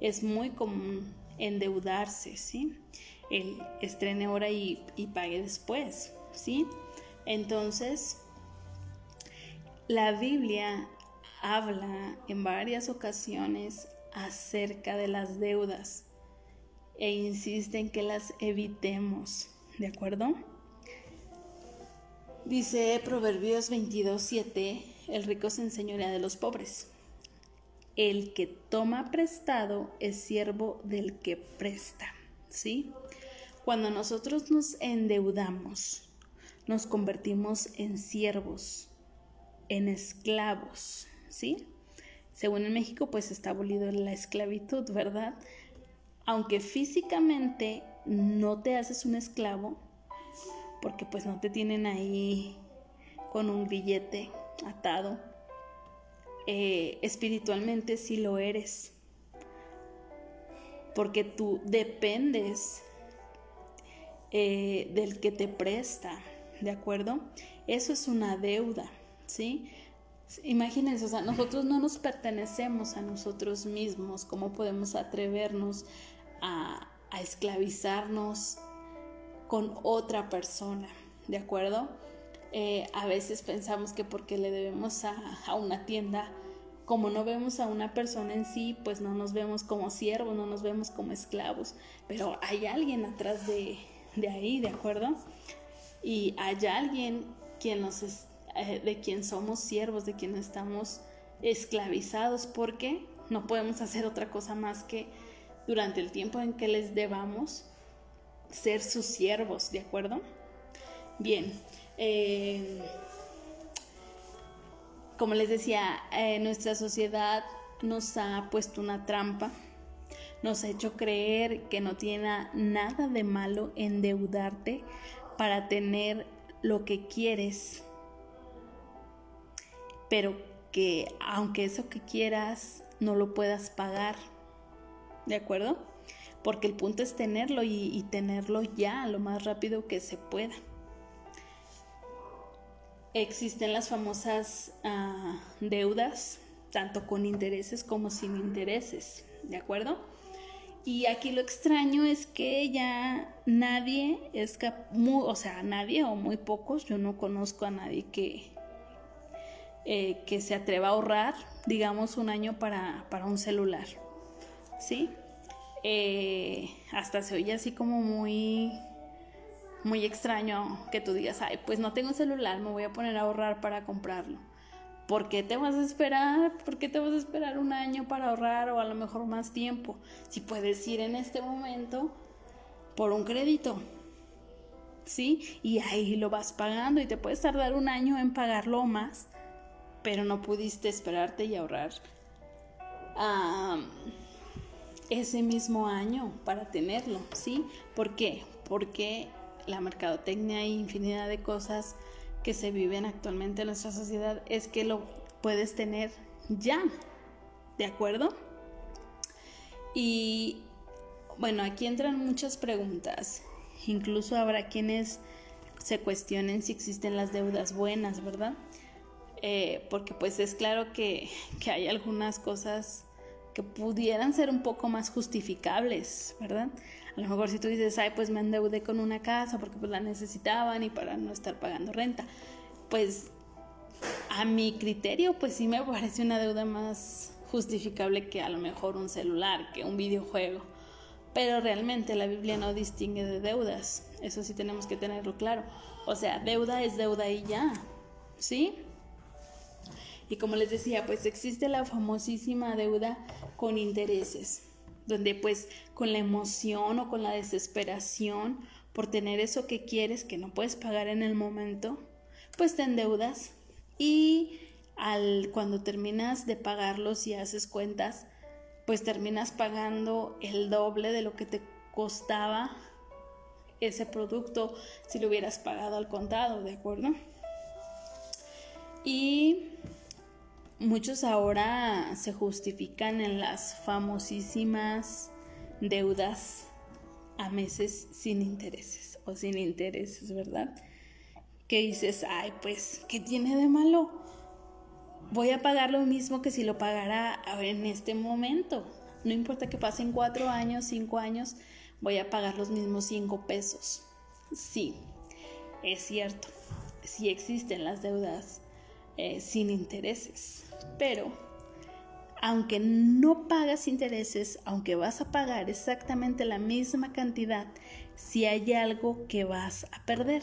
es muy común endeudarse, ¿sí? El estrene ahora y, y pague después, ¿sí? Entonces, la Biblia habla en varias ocasiones acerca de las deudas e insiste en que las evitemos, ¿de acuerdo? Dice Proverbios 22:7, el rico se enseñorea de los pobres. El que toma prestado es siervo del que presta, ¿sí? Cuando nosotros nos endeudamos, nos convertimos en siervos, en esclavos, ¿sí? Según en México, pues está abolido la esclavitud, ¿verdad? Aunque físicamente no te haces un esclavo, porque pues no te tienen ahí con un grillete atado, eh, espiritualmente sí lo eres, porque tú dependes eh, del que te presta, ¿de acuerdo? Eso es una deuda, ¿sí? Imagínense, o sea, nosotros no nos pertenecemos a nosotros mismos, ¿cómo podemos atrevernos a, esclavizarnos con otra persona? ¿De acuerdo? Eh, a veces pensamos que porque le debemos a, una tienda, como no vemos a una persona en sí, pues no nos vemos como siervos, no nos vemos como esclavos, pero hay alguien atrás de, de ahí, ¿de acuerdo? Y hay alguien quien nos, eh, de quien somos siervos, de quien estamos esclavizados, porque no podemos hacer otra cosa más que durante el tiempo en que les debamos ser sus siervos, ¿de acuerdo? Bien, eh, como les decía, eh, nuestra sociedad nos ha puesto una trampa, nos ha hecho creer que no tiene nada de malo endeudarte para tener lo que quieres pero que aunque eso que quieras no lo puedas pagar, ¿de acuerdo? Porque el punto es tenerlo y, tenerlo ya lo más rápido que se pueda. Existen las famosas ah, deudas, tanto con intereses como sin intereses, ¿de acuerdo? Y aquí lo extraño es que ya nadie es muy, o sea, nadie o muy pocos, yo no conozco a nadie que, eh, que se atreva a ahorrar, digamos, un año para, un celular. ¿Sí? Eh, hasta se oye así como muy, muy extraño que tú digas, ay, pues no tengo celular, me voy a poner a ahorrar para comprarlo. ¿Por qué te vas a esperar? ¿Por qué te vas a esperar un año para ahorrar o a lo mejor más tiempo? Si puedes ir en este momento por un crédito, ¿sí? Y ahí lo vas pagando y te puedes tardar un año en pagarlo más pero no pudiste esperarte y ahorrar ese mismo año para tenerlo, ¿sí? ¿Por qué? Porque la mercadotecnia y infinidad de cosas que se viven actualmente en nuestra sociedad es que lo puedes tener ya, ¿de acuerdo? Y bueno, aquí entran muchas preguntas. Incluso habrá quienes se cuestionen si existen las deudas buenas, ¿verdad? Eh, porque pues es claro que, hay algunas cosas que pudieran ser un poco más justificables, ¿verdad? A lo mejor si tú dices, ay, pues me endeudé con una casa porque pues la necesitaban y para no estar pagando renta, pues a mi criterio pues sí me parece una deuda más justificable que a lo mejor un celular, que un videojuego. Pero realmente la Biblia no distingue de deudas, eso sí tenemos que tenerlo claro. O sea, deuda es deuda y ya, ¿sí? Y como les decía, pues existe la famosísima deuda con intereses, donde pues con la emoción o con la desesperación por tener eso que quieres que no puedes pagar en el momento, pues te endeudas y al cuando terminas de pagarlos y haces cuentas, pues terminas pagando el doble de lo que te costaba ese producto si lo hubieras pagado al contado, ¿de acuerdo? Y Muchos ahora se justifican en las famosísimas deudas a meses sin intereses o sin intereses, ¿verdad? Que dices, ay, pues, ¿qué tiene de malo? voy a pagar lo mismo que si lo pagara en este momento. No importa que pasen cuatro años, cinco años, voy a pagar los mismos cinco pesos. Sí, es cierto, sí existen las deudas eh, sin intereses, pero aunque no pagas intereses, aunque vas a pagar exactamente la misma cantidad, si hay algo que vas a perder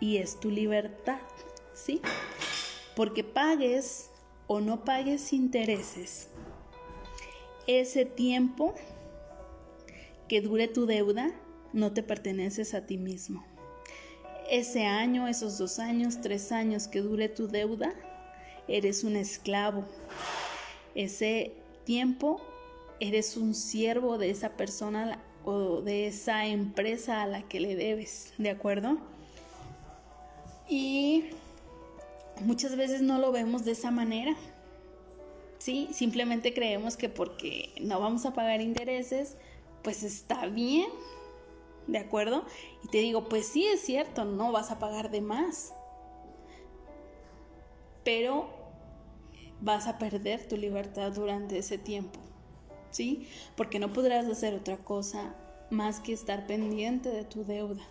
y es tu libertad, ¿sí? Porque pagues o no pagues intereses, ese tiempo que dure tu deuda no te perteneces a ti mismo. Ese año, esos dos años, tres años que dure tu deuda, eres un esclavo. Ese tiempo eres un siervo de esa persona o de esa empresa a la que le debes, ¿de acuerdo? Y muchas veces no lo vemos de esa manera. Sí, simplemente creemos que porque no vamos a pagar intereses, pues está bien, ¿de acuerdo? Y te digo, pues sí es cierto, no vas a pagar de más, pero vas a perder tu libertad durante ese tiempo, ¿sí? Porque no podrás hacer otra cosa más que estar pendiente de tu deuda,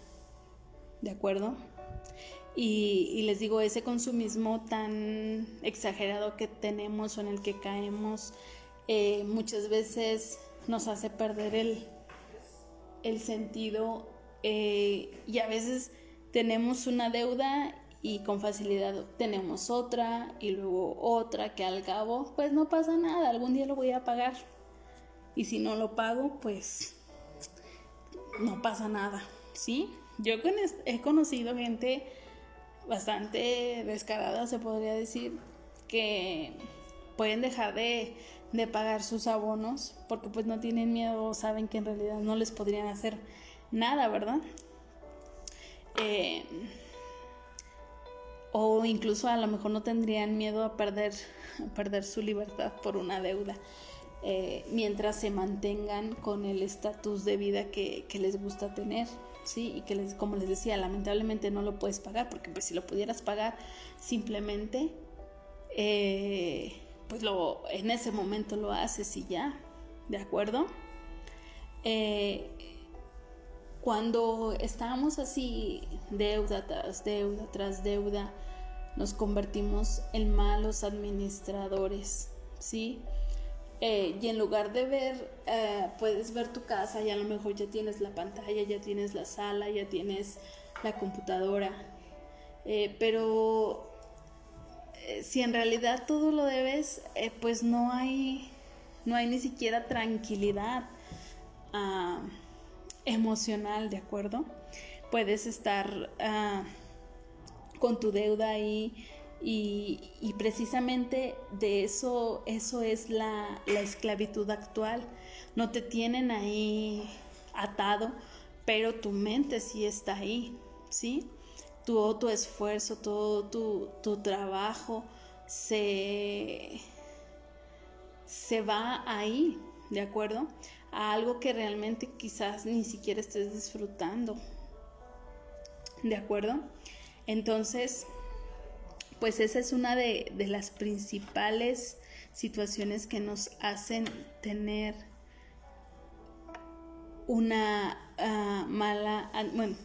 ¿de acuerdo? Y, les digo, ese consumismo tan exagerado que tenemos o en el que caemos, eh, muchas veces nos hace perder el, el sentido eh, y a veces tenemos una deuda y con facilidad tenemos otra y luego otra que al cabo pues no pasa nada, algún día lo voy a pagar y si no lo pago pues no pasa nada, ¿sí? Yo he conocido gente bastante descarada, se podría decir, que pueden dejar de, pagar sus abonos porque pues no tienen miedo, saben que en realidad no les podrían hacer nada, ¿verdad? Eh, o incluso a lo mejor no tendrían miedo a perder, perder su libertad por una deuda. Eh, mientras se mantengan con el estatus de vida que les gusta tener. ¿sí? Y que les, como les decía, lamentablemente no lo puedes pagar, porque pues si lo pudieras pagar simplemente, eh, pues lo, en ese momento lo haces y ya, ¿de acuerdo? Eh, cuando estamos así, deuda tras deuda tras deuda, nos convertimos en malos administradores, ¿sí? Eh, y en lugar de ver, eh, puedes ver tu casa y a lo mejor ya tienes la pantalla, ya tienes la sala, ya tienes la computadora. Eh, pero si en realidad todo lo debes, pues no hay, no hay ni siquiera tranquilidad ah, emocional, ¿de acuerdo? Puedes estar ah, con tu deuda ahí y, precisamente de eso, eso es la, esclavitud actual. No te tienen ahí atado, pero tu mente sí está ahí, ¿sí? Todo tu esfuerzo, todo tu, trabajo se, se va ahí, ¿de acuerdo? A algo que realmente quizás ni siquiera estés disfrutando, ¿de acuerdo? Entonces, pues esa es una de, las principales situaciones que nos hacen tener una ah, mala, ah, bueno,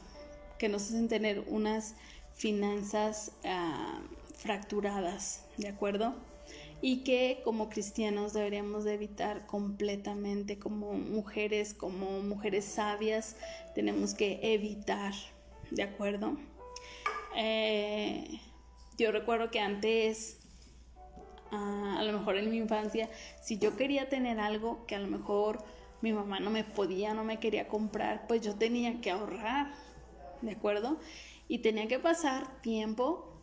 que nos hacen tener unas finanzas ah, fracturadas, ¿de acuerdo? Y que como cristianos deberíamos de evitar completamente, como mujeres, como mujeres sabias, tenemos que evitar, ¿de acuerdo? Eh, yo recuerdo que antes, ah, a lo mejor en mi infancia, si yo quería tener algo que a lo mejor mi mamá no me podía, no me quería comprar, pues yo tenía que ahorrar, ¿de acuerdo? Y tenía que pasar tiempo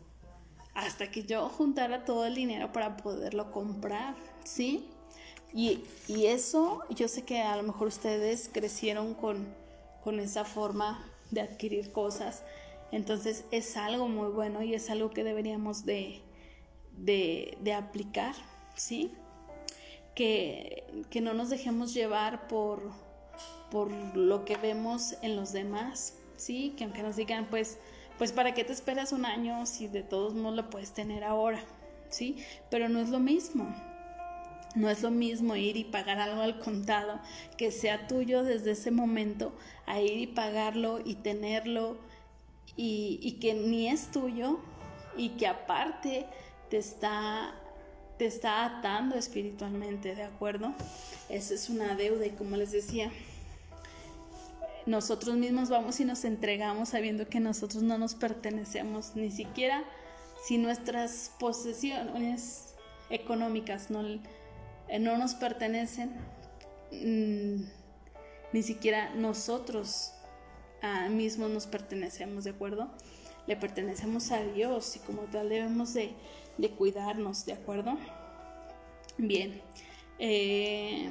hasta que yo juntara todo el dinero para poderlo comprar, ¿sí? Y, y eso, yo sé que a lo mejor ustedes crecieron con, con esa forma de adquirir cosas entonces es algo muy bueno y es algo que deberíamos de, aplicar, ¿sí? Que, no nos dejemos llevar por, por lo que vemos en los demás, ¿sí? Que aunque nos digan, pues, pues ¿para qué te esperas un año si de todos modos lo puedes tener ahora? ¿sí? Pero no es lo mismo. No es lo mismo ir y pagar algo al contado que sea tuyo desde ese momento a ir y pagarlo y tenerlo y, que ni es tuyo y que aparte te está te está atando espiritualmente, ¿de acuerdo? Esa es una deuda y como les decía, nosotros mismos vamos y nos entregamos sabiendo que nosotros no nos pertenecemos, ni siquiera si nuestras posesiones económicas no, no nos pertenecen, mm, ni siquiera nosotros ah, mismos nos pertenecemos, ¿de acuerdo? Le pertenecemos a Dios y como tal debemos de, de cuidarnos, ¿de acuerdo? Bien. Eh,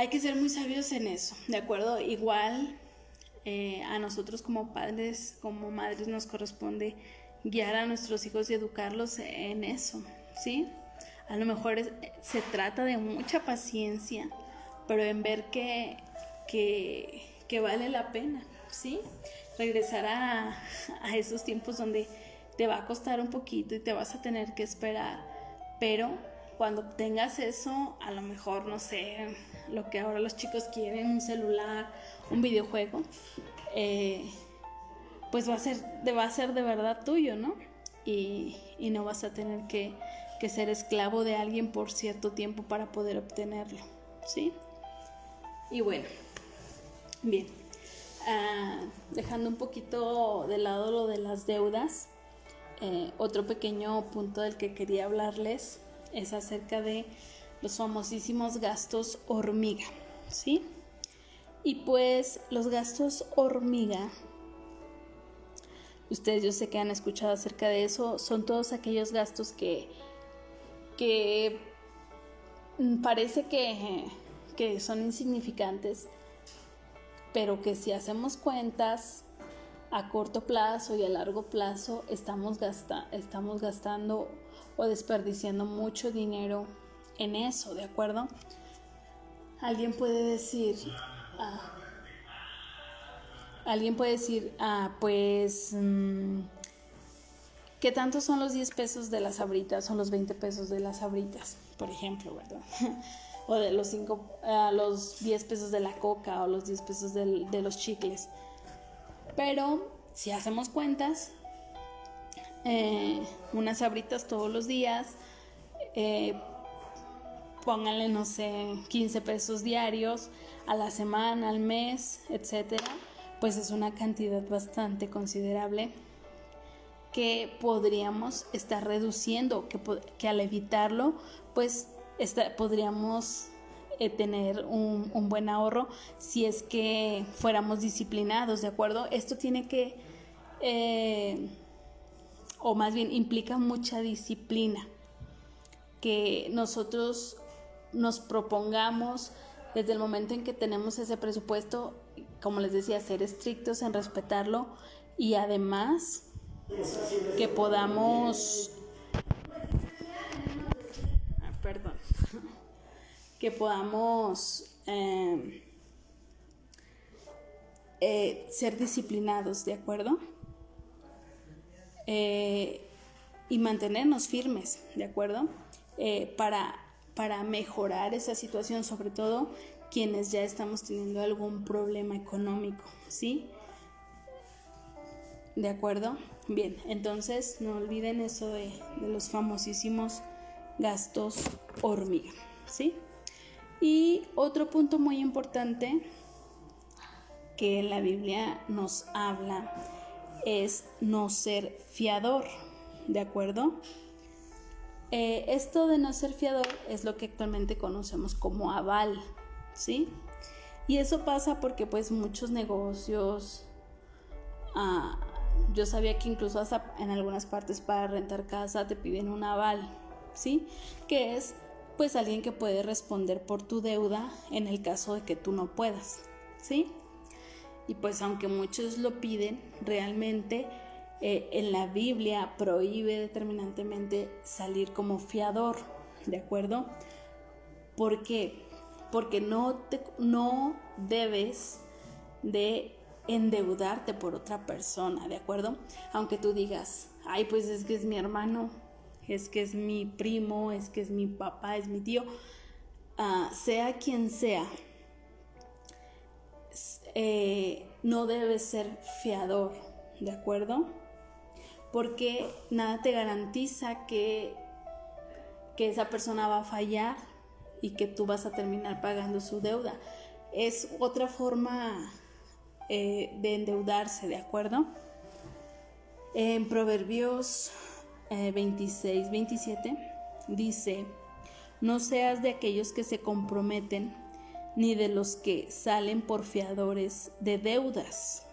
hay que ser muy sabios en eso, ¿de acuerdo? Igual eh, a nosotros como padres, como madres, nos corresponde guiar a nuestros hijos y educarlos en eso, ¿sí? A lo mejor se trata de mucha paciencia, pero en ver que, que, vale la pena, ¿sí? Regresar a, a esos tiempos donde te va a costar un poquito y te vas a tener que esperar, pero cuando tengas eso, a lo mejor, no sé, lo que ahora los chicos quieren, un celular, un videojuego, eh, pues va a, ser, va a ser de verdad tuyo, ¿no? Y, no vas a tener que, ser esclavo de alguien por cierto tiempo para poder obtenerlo, ¿sí? Y bueno, bien, ah, dejando un poquito de lado lo de las deudas, eh, otro pequeño punto del que quería hablarles es acerca de los famosísimos gastos hormiga, ¿sí? Y pues los gastos hormiga, ustedes yo sé que han escuchado acerca de eso, son todos aquellos gastos que, que parece que, que son insignificantes, pero que si hacemos cuentas a corto plazo y a largo plazo estamos, estamos gastando o desperdiciando mucho dinero en eso, ¿de acuerdo? Alguien puede decir, ah, alguien puede decir, ah, pues, mm, ¿qué tanto son los 10 pesos de las abritas o los 20 pesos de las abritas, por ejemplo, ¿verdad? o de los, cinco, ah, los 10 pesos de la coca o los 10 pesos de los chicles. Pero si hacemos cuentas, eh, unas abritas todos los días, eh, pónganle, no sé, 15 pesos diarios a la semana, al mes, etcétera, pues es una cantidad bastante considerable que podríamos estar reduciendo, que, al evitarlo, pues podríamos eh, tener un, buen ahorro si es que fuéramos disciplinados, ¿de acuerdo? Esto tiene que o más bien implica mucha disciplina, que nosotros nos propongamos desde el momento en que tenemos ese presupuesto, como les decía, ser estrictos en respetarlo y además que podamos, ah, perdón, que podamos eh, eh, ser disciplinados, ¿de acuerdo? Eh, y mantenernos firmes, ¿de acuerdo? Eh, para, para mejorar esa situación, sobre todo quienes ya estamos teniendo algún problema económico, ¿sí? ¿De acuerdo? Bien, entonces no olviden eso de, los famosísimos gastos hormiga, ¿sí? Y otro punto muy importante que la Biblia nos habla es no ser fiador, ¿de acuerdo? Eh, esto de no ser fiador es lo que actualmente conocemos como aval, ¿sí? Y eso pasa porque pues muchos negocios, ah, yo sabía que incluso hasta en algunas partes para rentar casa te piden un aval, ¿sí? Que es pues alguien que puede responder por tu deuda en el caso de que tú no puedas, ¿sí? Y pues aunque muchos lo piden, realmente eh, en la Biblia prohíbe determinantemente salir como fiador, ¿de acuerdo? ¿Por qué? Porque no, te, no debes de endeudarte por otra persona, ¿de acuerdo? Aunque tú digas, ay, pues es que es mi hermano, es que es mi primo, es que es mi papá, es mi tío, ah, sea quien sea, eh, no debes ser fiador, ¿de acuerdo? Porque nada te garantiza que, que esa persona va a fallar y que tú vas a terminar pagando su deuda. Es otra forma eh, de endeudarse, ¿de acuerdo? En Proverbios 26, eh, 27 dice, no seas de aquellos que se comprometen, ni de los que salen por fiadores de deudas.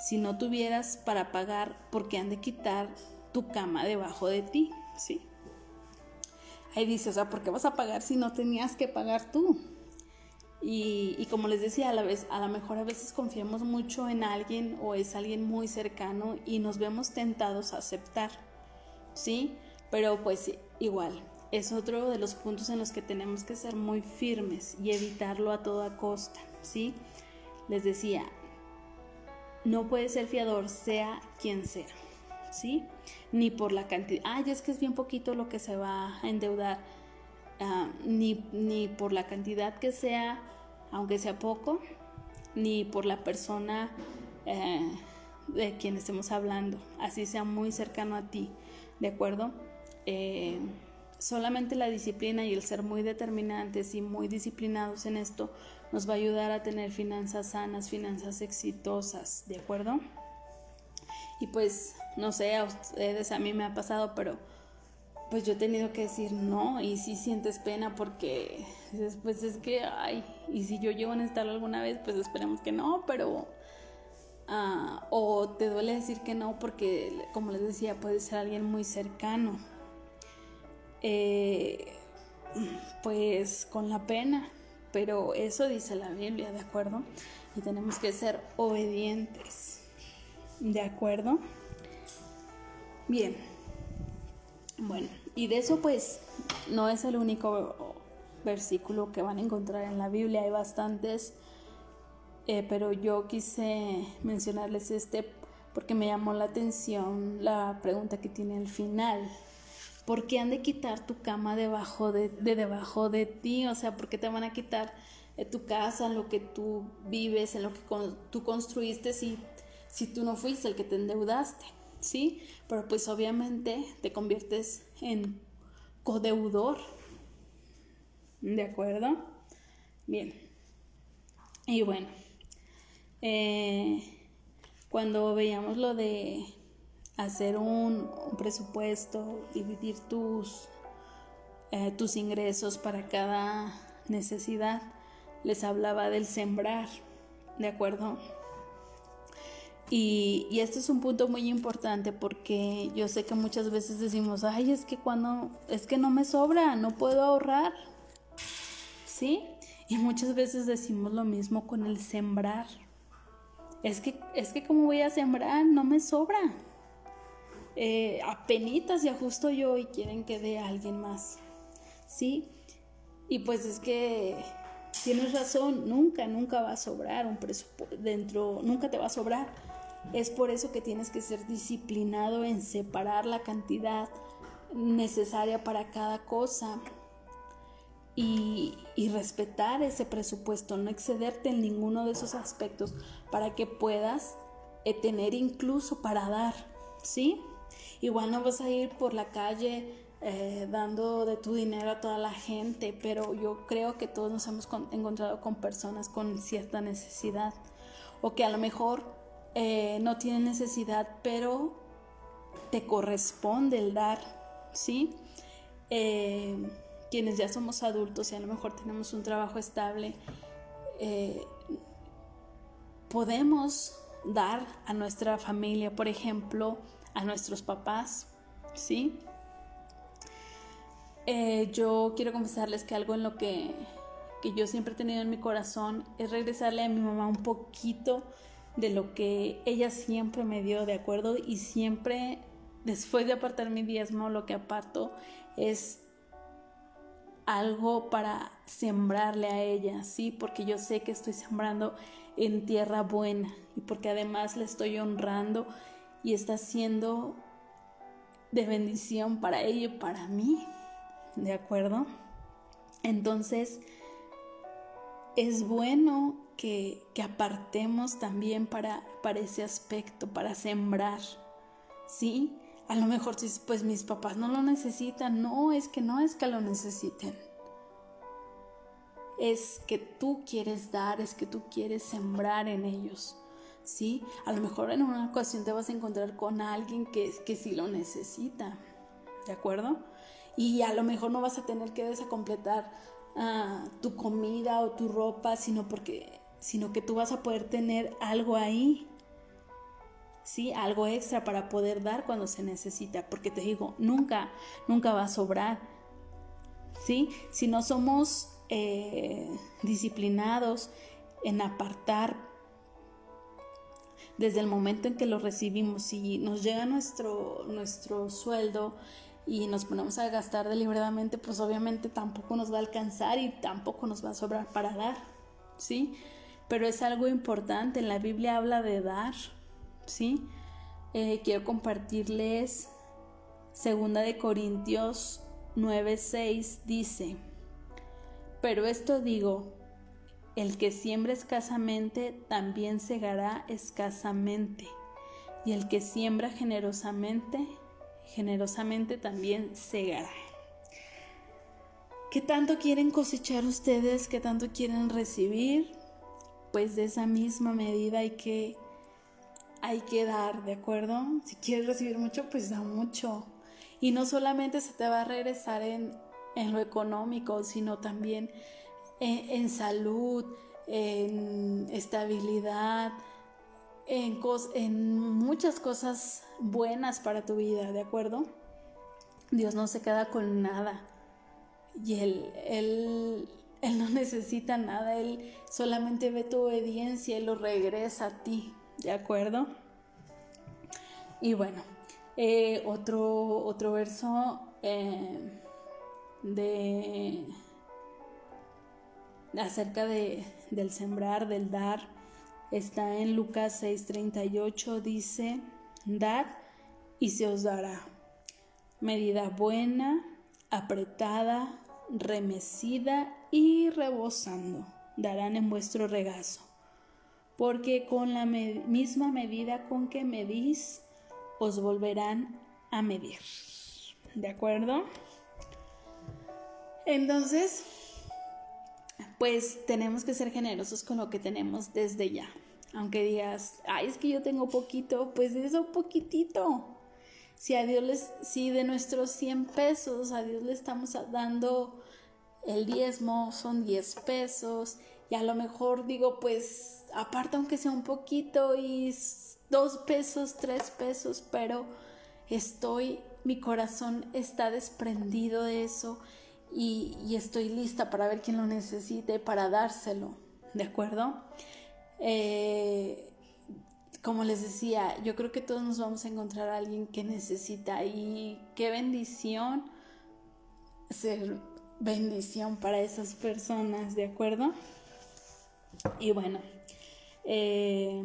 Si no tuvieras para pagar, porque han de quitar tu cama debajo de ti, ¿sí? Ahí dice, o sea, ¿por qué vas a pagar si no tenías que pagar tú? Y, como les decía, a la vez, a lo mejor a veces confiamos mucho en alguien o es alguien muy cercano y nos vemos tentados a aceptar, ¿sí? Pero pues igual, es otro de los puntos en los que tenemos que ser muy firmes y evitarlo a toda costa, ¿sí? Les decía, no puede ser fiador, sea quien sea, ¿sí? Ni por la cantidad, ay, es que es bien poquito lo que se va a endeudar Ah, ni, ni por la cantidad que sea, aunque sea poco, ni por la persona eh, de quien estemos hablando, así sea muy cercano a ti, ¿de acuerdo? Eh, solamente la disciplina y el ser muy determinantes y muy disciplinados en esto nos va a ayudar a tener finanzas sanas, finanzas exitosas, ¿de acuerdo? Y pues, no sé, a ustedes, a mí me ha pasado, pero pues yo he tenido que decir no y si sientes pena porque después es que, ay, y si yo llego a necesitarlo alguna vez, pues esperemos que no, pero... Ah, o te duele decir que no porque, como les decía, puede ser alguien muy cercano. Eh, pues con la pena, pero eso dice la Biblia, ¿de acuerdo? Y tenemos que ser obedientes, ¿de acuerdo? Bien. Bueno, y de eso pues no es el único versículo que van a encontrar en la Biblia, hay bastantes, eh, pero yo quise mencionarles este porque me llamó la atención la pregunta que tiene al final. ¿Por qué han de quitar tu cama debajo de, debajo de ti? O sea, ¿por qué te van a quitar eh, tu casa, en lo que tú vives, en lo que tú construiste si, si tú no fuiste el que te endeudaste? ¿sí? Pero pues obviamente te conviertes en codeudor. ¿De acuerdo? Bien. Y bueno, eh, cuando veíamos lo de hacer un, presupuesto, dividir tus, eh, tus ingresos para cada necesidad, les hablaba del sembrar, ¿de acuerdo? Y, y, este es un punto muy importante porque yo sé que muchas veces decimos, ay, es que cuando, es que no me sobra, no puedo ahorrar. ¿Sí? Y muchas veces decimos lo mismo con el sembrar. Es que, es que ¿cómo voy a sembrar? No me sobra. Eh, apenitas y ajusto yo y quieren que dé a alguien más. ¿Sí? Y pues es que tienes razón, nunca, nunca va a sobrar un presupuesto dentro, nunca te va a sobrar es por eso que tienes que ser disciplinado en separar la cantidad necesaria para cada cosa y, respetar ese presupuesto, no excederte en ninguno de esos aspectos para que puedas eh, tener incluso para dar, ¿sí? Igual no vas a ir por la calle eh, dando de tu dinero a toda la gente, pero yo creo que todos nos hemos encontrado con personas con cierta necesidad o que a lo mejor eh, no tiene necesidad, pero te corresponde el dar, ¿sí? Eh, quienes ya somos adultos y a lo mejor tenemos un trabajo estable, podemos dar a nuestra familia, por ejemplo, a nuestros papás, ¿sí? yo quiero confesarles que algo en lo que, que yo siempre he tenido en mi corazón es regresarle a mi mamá un poquito de lo que ella siempre me dio de acuerdo y siempre después de apartar mi diezmo lo que aparto es algo para sembrarle a ella, ¿sí? Porque yo sé que estoy sembrando en tierra buena y porque además le estoy honrando y está siendo de bendición para ella y para mí, ¿de acuerdo? Entonces, es bueno que, que apartemos también para, para ese aspecto, para sembrar, ¿sí? A lo mejor pues mis papás no lo necesitan, no, es que no es que lo necesiten. Es que tú quieres dar, es que tú quieres sembrar en ellos. ¿Sí? A lo mejor en una ocasión te vas a encontrar con alguien que, que sí lo necesita, ¿de acuerdo? Y a lo mejor no vas a tener que desacompletar ah, tu comida o tu ropa, sino porque sino que tú vas a poder tener algo ahí, ¿sí? Algo extra para poder dar cuando se necesita, porque te digo, nunca, nunca va a sobrar, ¿sí? Si no somos eh, disciplinados en apartar desde el momento en que lo recibimos, si nos llega nuestro, nuestro sueldo y nos ponemos a gastar deliberadamente, pues obviamente tampoco nos va a alcanzar y tampoco nos va a sobrar para dar, ¿sí? Pero es algo importante, en la Biblia habla de dar, ¿sí? Eh, quiero compartirles Segunda de Corintios 9:6 dice, pero esto digo, el que siembra escasamente también segará escasamente, y el que siembra generosamente, generosamente también segará. ¿Qué tanto quieren cosechar ustedes? ¿Qué tanto quieren recibir? Pues de esa misma medida hay que, hay que dar, ¿de acuerdo? Si quieres recibir mucho, pues da mucho. Y no solamente se te va a regresar en, en lo económico, sino también en, salud, en estabilidad, en, en muchas cosas buenas para tu vida, ¿de acuerdo? Dios no se queda con nada. Y él, él, él no necesita nada, Él solamente ve tu obediencia y lo regresa a ti, ¿de acuerdo? Y bueno, eh, otro, otro verso eh, de acerca de, del sembrar, del dar, está en Lucas 6:38, dice, dad y se os dará. Medida buena, apretada, remecida y rebosando, darán en vuestro regazo. Porque con la misma medida con que medís, os volverán a medir. ¿De acuerdo? Entonces, pues tenemos que ser generosos con lo que tenemos desde ya. Aunque digas, ay, es que yo tengo poquito, pues eso poquitito. Si a Dios les, si de nuestros 100 pesos a Dios le estamos dando el diezmo, son 10 pesos, y a lo mejor digo, pues aparte aunque sea un poquito y dos pesos, tres pesos, pero estoy, mi corazón está desprendido de eso y, estoy lista para ver quién lo necesite, para dárselo, ¿de acuerdo? Eh, como les decía, yo creo que todos nos vamos a encontrar a alguien que necesita y qué bendición ser bendición para esas personas, ¿de acuerdo? Y bueno, eh,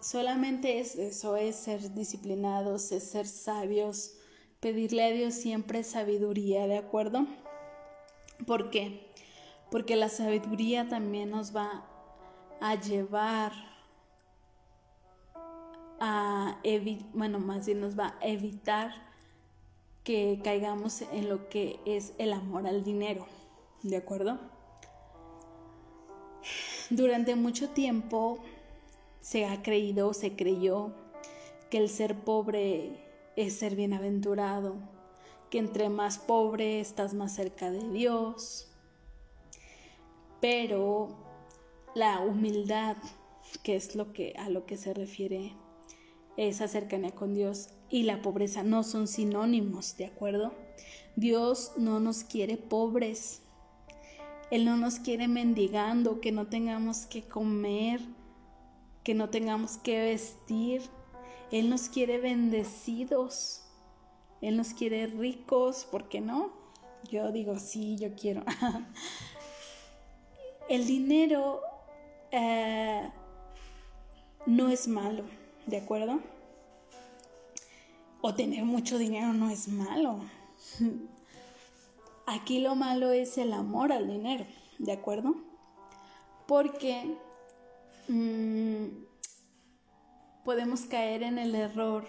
solamente es eso, es ser disciplinados, es ser sabios, pedirle a Dios siempre sabiduría, ¿de acuerdo? ¿Por qué? Porque la sabiduría también nos va a llevar a evitar, bueno, más bien nos va a evitar que caigamos en lo que es el amor al dinero, ¿de acuerdo? Durante mucho tiempo se ha creído, se creyó que el ser pobre es ser bienaventurado, que entre más pobre estás más cerca de Dios. Pero la humildad, que es lo que a lo que se refiere esa cercanía con Dios y la pobreza no son sinónimos, ¿de acuerdo? Dios no nos quiere pobres. Él no nos quiere mendigando, que no tengamos que comer, que no tengamos que vestir, él nos quiere bendecidos. Él nos quiere ricos, ¿por qué no? Yo digo, sí, yo quiero. El dinero eh, no es malo, ¿de acuerdo? o tener mucho dinero no es malo. Aquí lo malo es el amor al dinero, ¿de acuerdo? Porque mm, podemos caer en el error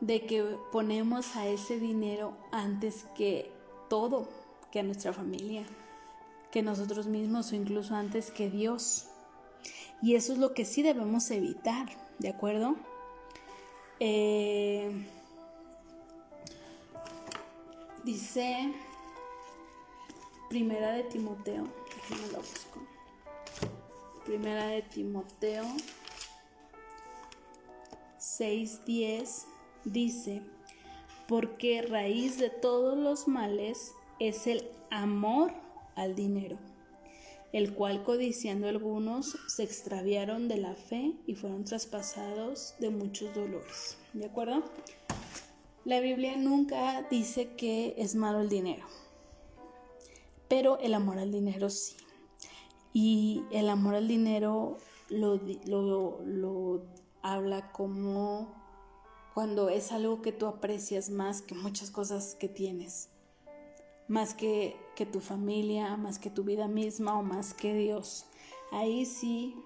de que ponemos a ese dinero antes que todo, que a nuestra familia, que nosotros mismos o incluso antes que Dios. Y eso es lo que sí debemos evitar, ¿de acuerdo? Eh, dice Primera de Timoteo, déjenme lo busco. Primera de Timoteo 6:10 dice, porque raíz de todos los males es el amor al dinero, el cual codiciando algunos se extraviaron de la fe y fueron traspasados de muchos dolores. ¿De acuerdo? La Biblia nunca dice que es malo el dinero, pero el amor al dinero sí. Y el amor al dinero lo, lo, lo habla como cuando es algo que tú aprecias más que muchas cosas que tienes, más que, que tu familia, más que tu vida misma o más que Dios. Ahí sí,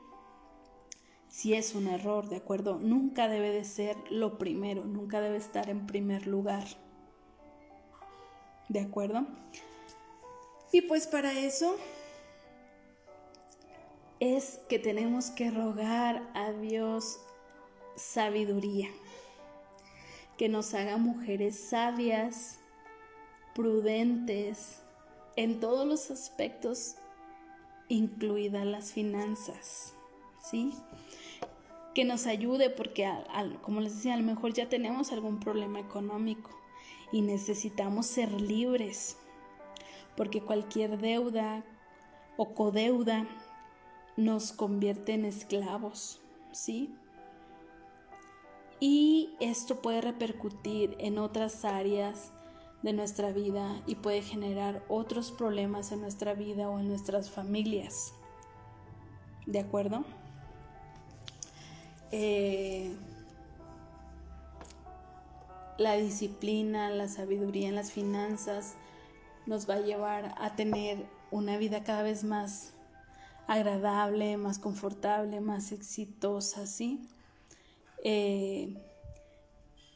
sí es un error, ¿de acuerdo? Nunca debe de ser lo primero, nunca debe estar en primer lugar. ¿De acuerdo? Y pues para eso es que tenemos que rogar a Dios sabiduría que nos haga mujeres sabias, prudentes, en todos los aspectos, incluidas las finanzas, ¿sí? Que nos ayude porque, como les decía, a lo mejor ya tenemos algún problema económico y necesitamos ser libres, porque cualquier deuda o codeuda nos convierte en esclavos, ¿sí? Y esto puede repercutir en otras áreas de nuestra vida y puede generar otros problemas en nuestra vida o en nuestras familias. ¿De acuerdo? Eh, la disciplina, la sabiduría en las finanzas nos va a llevar a tener una vida cada vez más agradable, más confortable, más exitosa, ¿sí? Eh,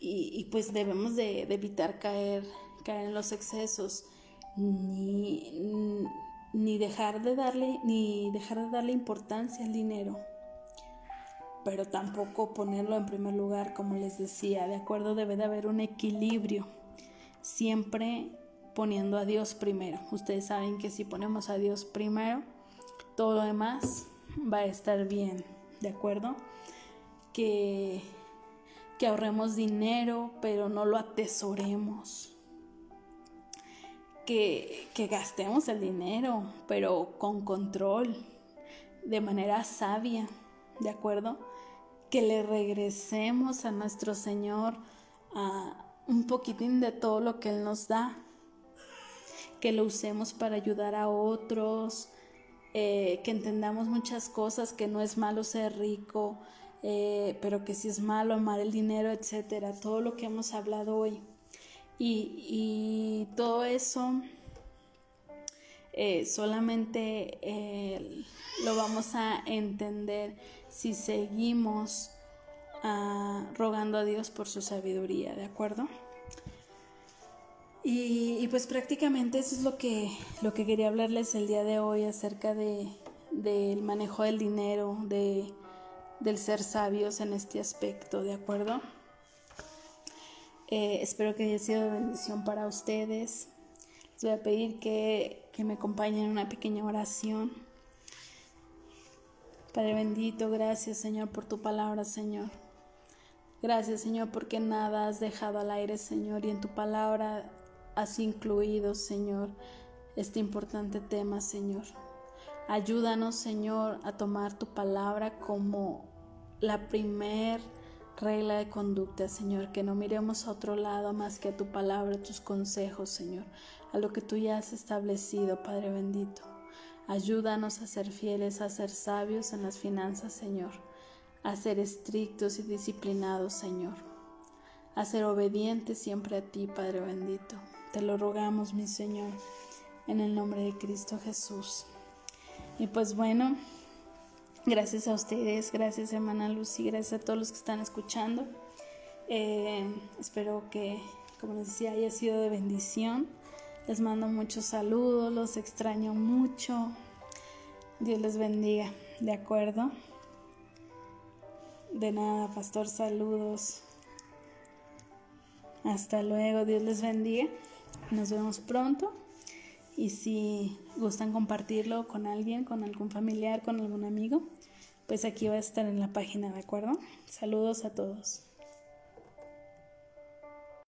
y, pues debemos de, evitar caer, caer en los excesos, ni, ni, dejar de darle, ni dejar de darle importancia al dinero, pero tampoco ponerlo en primer lugar, como les decía, de acuerdo, debe de haber un equilibrio, siempre poniendo a Dios primero. Ustedes saben que si ponemos a Dios primero, todo lo demás va a estar bien, ¿de acuerdo? Que, que ahorremos dinero, pero no lo atesoremos. Que, que gastemos el dinero, pero con control, de manera sabia, ¿de acuerdo? Que le regresemos a nuestro Señor a un poquitín de todo lo que Él nos da, que lo usemos para ayudar a otros, eh, que entendamos muchas cosas, que no es malo ser rico, eh, pero que si es malo amar el dinero, etcétera, todo lo que hemos hablado hoy. Y, todo eso eh, solamente eh, lo vamos a entender si seguimos ah, rogando a Dios por su sabiduría, ¿de acuerdo? Y, pues prácticamente eso es lo que, lo que quería hablarles el día de hoy acerca de, del manejo del dinero, de del ser sabios en este aspecto, ¿de acuerdo? Eh, espero que haya sido de bendición para ustedes. Les voy a pedir que, que me acompañen en una pequeña oración. Padre bendito, gracias Señor por tu palabra, Señor. Gracias Señor porque nada has dejado al aire, Señor, y en tu palabra has incluido, Señor, este importante tema, Señor. Ayúdanos, Señor, a tomar tu palabra como la primer regla de conducta, Señor, que no miremos a otro lado más que a tu palabra, a tus consejos, Señor, a lo que tú ya has establecido, Padre bendito. Ayúdanos a ser fieles, a ser sabios en las finanzas, Señor, a ser estrictos y disciplinados, Señor, a ser obedientes siempre a ti, Padre bendito. Te lo rogamos, mi Señor, en el nombre de Cristo Jesús. Y pues bueno, gracias a ustedes, gracias hermana Lucy, gracias a todos los que están escuchando. Eh, espero que, como les decía, haya sido de bendición. Les mando muchos saludos, los extraño mucho. Dios les bendiga, ¿de acuerdo? De nada, pastor, saludos. Hasta luego, Dios les bendiga. Nos vemos pronto. Y si gustan compartirlo con alguien, con algún familiar, con algún amigo, pues aquí va a estar en la página, ¿de acuerdo? Saludos a todos.